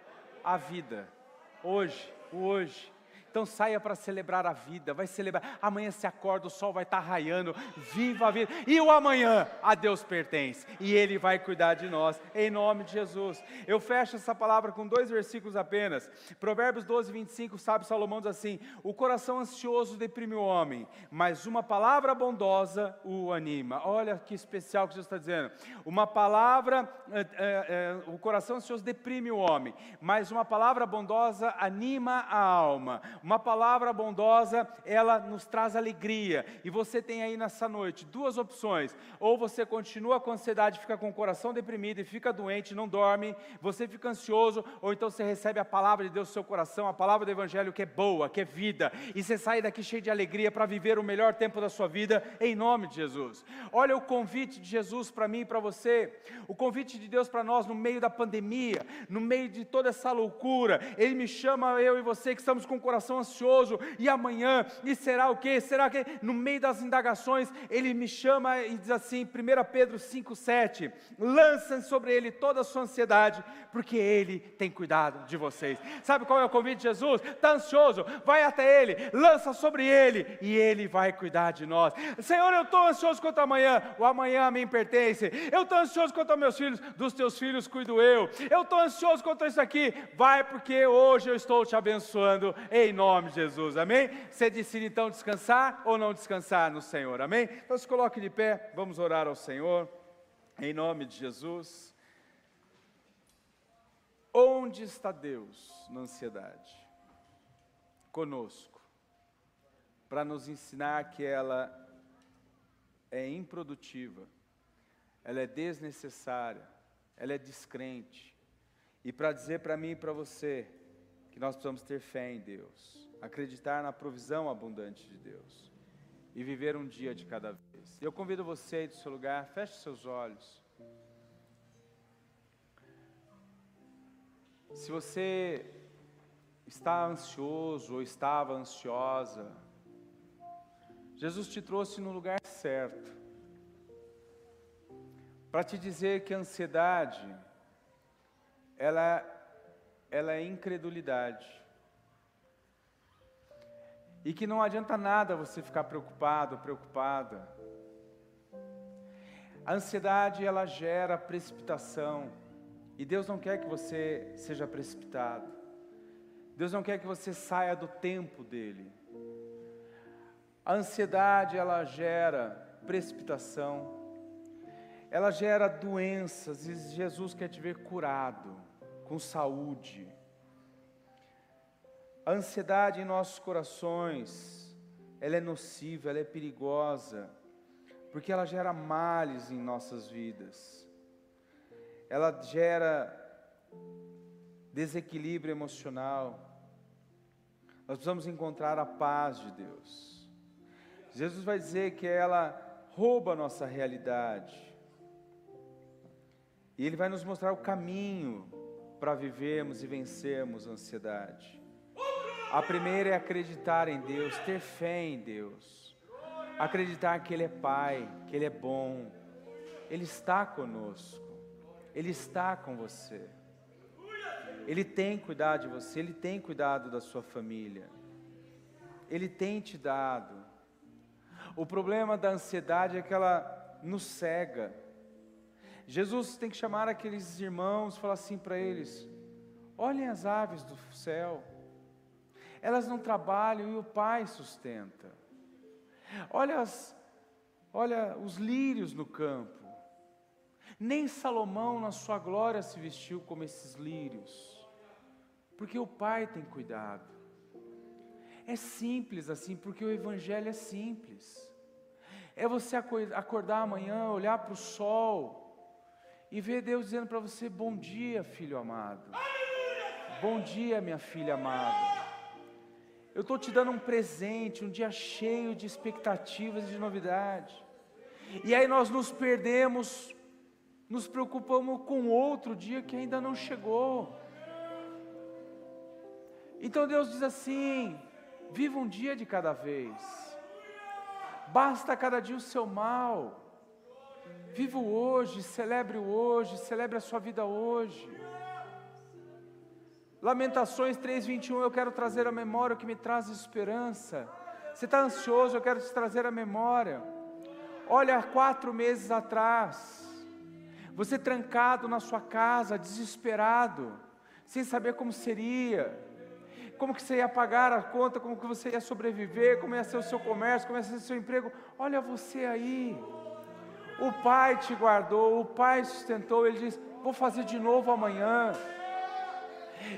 A vida. Hoje, o hoje. Então saia para celebrar a vida, vai celebrar. Amanhã se acorda, o sol vai estar tá raiando, viva a vida. E o amanhã a Deus pertence, e Ele vai cuidar de nós, em nome de Jesus. Eu fecho essa palavra com dois versículos apenas. Provérbios 12, 25, sabe Salomão diz assim: O coração ansioso deprime o homem, mas uma palavra bondosa o anima. Olha que especial que Jesus está dizendo. Uma palavra, é, é, o coração ansioso deprime o homem, mas uma palavra bondosa anima a alma. Uma palavra bondosa, ela nos traz alegria. E você tem aí nessa noite duas opções: ou você continua com ansiedade, fica com o coração deprimido e fica doente, não dorme, você fica ansioso, ou então você recebe a palavra de Deus no seu coração, a palavra do Evangelho que é boa, que é vida, e você sai daqui cheio de alegria para viver o melhor tempo da sua vida, em nome de Jesus. Olha o convite de Jesus para mim e para você, o convite de Deus para nós no meio da pandemia, no meio de toda essa loucura, Ele me chama, eu e você que estamos com o coração ansioso, e amanhã, e será o que? Será que no meio das indagações ele me chama e diz assim, 1 Pedro 5,7: lançem sobre ele toda a sua ansiedade, porque ele tem cuidado de vocês. Sabe qual é o convite de Jesus? Está ansioso, vai até ele, lança sobre ele, e ele vai cuidar de nós. Senhor, eu estou ansioso quanto amanhã, o amanhã a mim pertence. Eu estou ansioso quanto aos meus filhos, dos teus filhos cuido eu. Eu estou ansioso quanto a isso aqui, vai porque hoje eu estou te abençoando em nome de Jesus, amém? Você decide então descansar ou não descansar no Senhor, amém? Então se coloque de pé, vamos orar ao Senhor, em nome de Jesus. Onde está Deus na ansiedade? Conosco, para nos ensinar que ela é improdutiva, ela é desnecessária, ela é descrente, e para dizer para mim e para você, que nós precisamos ter fé em Deus. acreditar na provisão abundante de Deus e viver um dia de cada vez. Eu convido você aí do seu lugar, feche seus olhos. Se você está ansioso ou estava ansiosa, Jesus te trouxe no lugar certo para te dizer que a ansiedade ela, ela é incredulidade. E que não adianta nada você ficar preocupado, preocupada. A ansiedade ela gera precipitação. E Deus não quer que você seja precipitado. Deus não quer que você saia do tempo dele. A ansiedade ela gera precipitação. Ela gera doenças e Jesus quer te ver curado com saúde. A ansiedade em nossos corações, ela é nociva, ela é perigosa, porque ela gera males em nossas vidas. Ela gera desequilíbrio emocional. Nós precisamos encontrar a paz de Deus. Jesus vai dizer que ela rouba a nossa realidade. E Ele vai nos mostrar o caminho para vivermos e vencermos a ansiedade. A primeira é acreditar em Deus, ter fé em Deus, acreditar que Ele é Pai, que Ele é bom, Ele está conosco, Ele está com você, Ele tem cuidado de você, Ele tem cuidado da sua família, Ele tem te dado. O problema da ansiedade é que ela nos cega, Jesus tem que chamar aqueles irmãos falar assim para eles: olhem as aves do céu, elas não trabalham e o Pai sustenta. Olha, as, olha os lírios no campo. Nem Salomão, na sua glória, se vestiu como esses lírios, porque o Pai tem cuidado. É simples assim, porque o Evangelho é simples. É você acordar amanhã, olhar para o sol, e ver Deus dizendo para você: Bom dia, filho amado. Bom dia, minha filha amada. Eu estou te dando um presente, um dia cheio de expectativas e de novidade. E aí nós nos perdemos, nos preocupamos com outro dia que ainda não chegou. Então Deus diz assim: viva um dia de cada vez. Basta cada dia o seu mal. Viva o hoje, celebre o hoje, celebre a sua vida hoje. Lamentações 3:21, eu quero trazer a memória o que me traz esperança. Você está ansioso, eu quero te trazer a memória. Olha, quatro meses atrás, você trancado na sua casa, desesperado, sem saber como seria, como que você ia pagar a conta, como que você ia sobreviver, como ia ser o seu comércio, como ia ser o seu emprego. Olha você aí. O Pai te guardou, o Pai sustentou. Ele diz: Vou fazer de novo amanhã.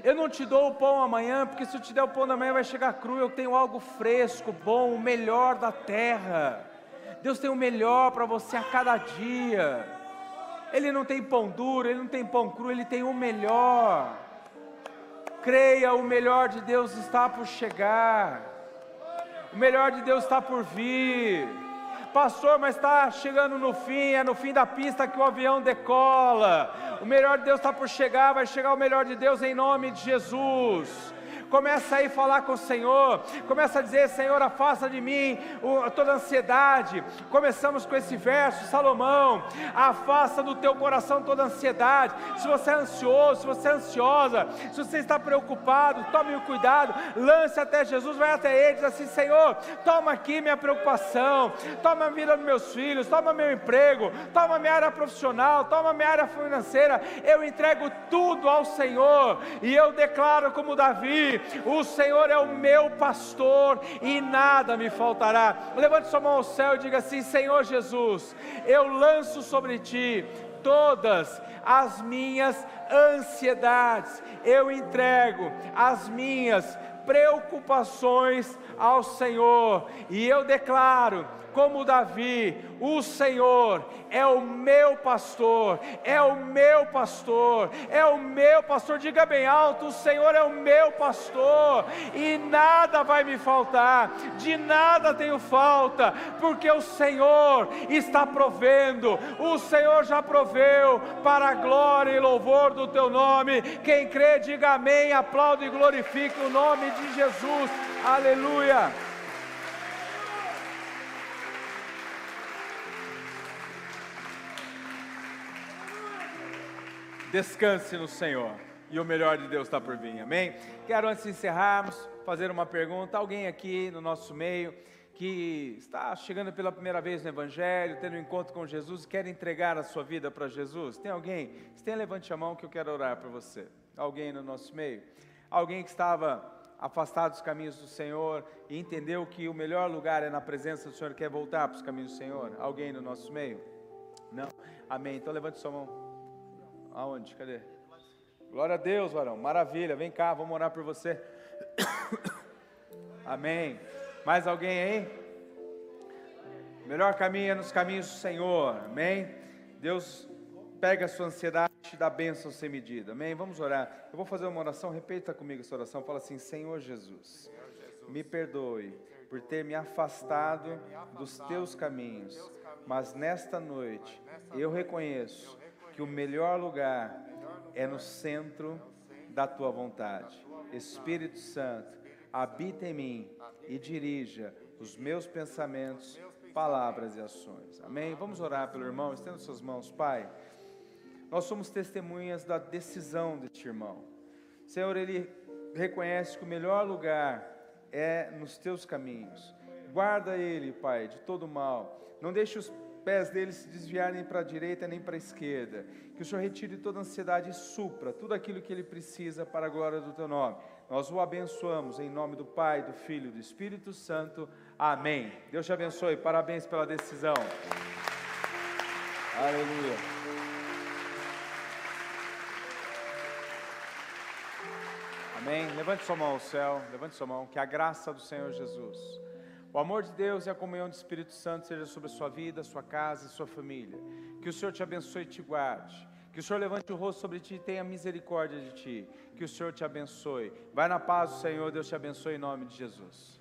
Eu não te dou o pão amanhã, porque se eu te der o pão da manhã vai chegar cru. Eu tenho algo fresco, bom, o melhor da terra. Deus tem o melhor para você a cada dia. Ele não tem pão duro, ele não tem pão cru, ele tem o melhor. Creia, o melhor de Deus está por chegar. O melhor de Deus está por vir. Pastor, mas está chegando no fim, é no fim da pista que o avião decola. O melhor de Deus está por chegar, vai chegar o melhor de Deus em nome de Jesus. Começa aí a falar com o Senhor. Começa a dizer: Senhor, afasta de mim toda ansiedade. Começamos com esse verso, Salomão. Afasta do teu coração toda ansiedade. Se você é ansioso, se você é ansiosa, se você está preocupado, tome o cuidado. Lance até Jesus, vai até ele, diz assim: Senhor, toma aqui minha preocupação. Toma a vida dos meus filhos, toma meu emprego, toma minha área profissional, toma minha área financeira. Eu entrego tudo ao Senhor e eu declaro como Davi: o Senhor é o meu pastor e nada me faltará. Levante sua mão ao céu e diga assim: Senhor Jesus, eu lanço sobre ti todas as minhas ansiedades, eu entrego as minhas preocupações ao Senhor, e eu declaro como Davi: o Senhor é o meu pastor, é o meu pastor, é o meu pastor. Diga bem alto: o Senhor é o meu pastor, e nada vai me faltar, de nada tenho falta, porque o Senhor está provendo, o Senhor já proveu para a glória e louvor do teu nome. Quem crê, diga amém, aplaude e glorifique o nome de Jesus. Aleluia. Descanse no Senhor. E o melhor de Deus está por vir, amém? Quero, antes de encerrarmos, fazer uma pergunta. Alguém aqui no nosso meio que está chegando pela primeira vez no Evangelho, tendo um encontro com Jesus quer entregar a sua vida para Jesus? Tem alguém? Se tem, levante a mão que eu quero orar por você. Alguém no nosso meio? Alguém que estava afastado dos caminhos do Senhor e entendeu que o melhor lugar é na presença do Senhor, quer voltar para os caminhos do Senhor? Alguém no nosso meio? Não? Amém. Então levante sua mão. Aonde? Cadê? Glória a Deus, varão. Maravilha. Vem cá, vamos orar por você. Amém. Mais alguém aí? Melhor caminho é nos caminhos do Senhor. Amém. Deus pega a sua ansiedade e te dá bênção sem medida. Amém. Vamos orar. Eu vou fazer uma oração. Repita comigo essa oração. Fala assim: Senhor Jesus, me perdoe por ter me afastado dos teus caminhos. Mas nesta noite eu reconheço que o melhor lugar é no centro da tua vontade. Espírito Santo, habita em mim e dirija os meus pensamentos, palavras e ações. Amém? Vamos orar pelo irmão, estenda suas mãos, Pai. Nós somos testemunhas da decisão deste irmão. Senhor, ele reconhece que o melhor lugar é nos teus caminhos. Guarda ele, Pai, de todo mal. Não deixe os pés dele se desviarem para a direita nem para a esquerda. Que o Senhor retire toda a ansiedade e supra tudo aquilo que ele precisa para a glória do teu nome. Nós o abençoamos em nome do Pai, do Filho e do Espírito Santo. Amém. Deus te abençoe. Parabéns pela decisão. Aleluia. Amém. Levante sua mão ao céu. Levante sua mão. Que a graça do Senhor Jesus o amor de Deus e a comunhão do Espírito Santo seja sobre a sua vida, sua casa e sua família. Que o Senhor te abençoe e te guarde. Que o Senhor levante o rosto sobre ti e tenha misericórdia de ti. Que o Senhor te abençoe. Vai na paz Senhor, Deus te abençoe em nome de Jesus.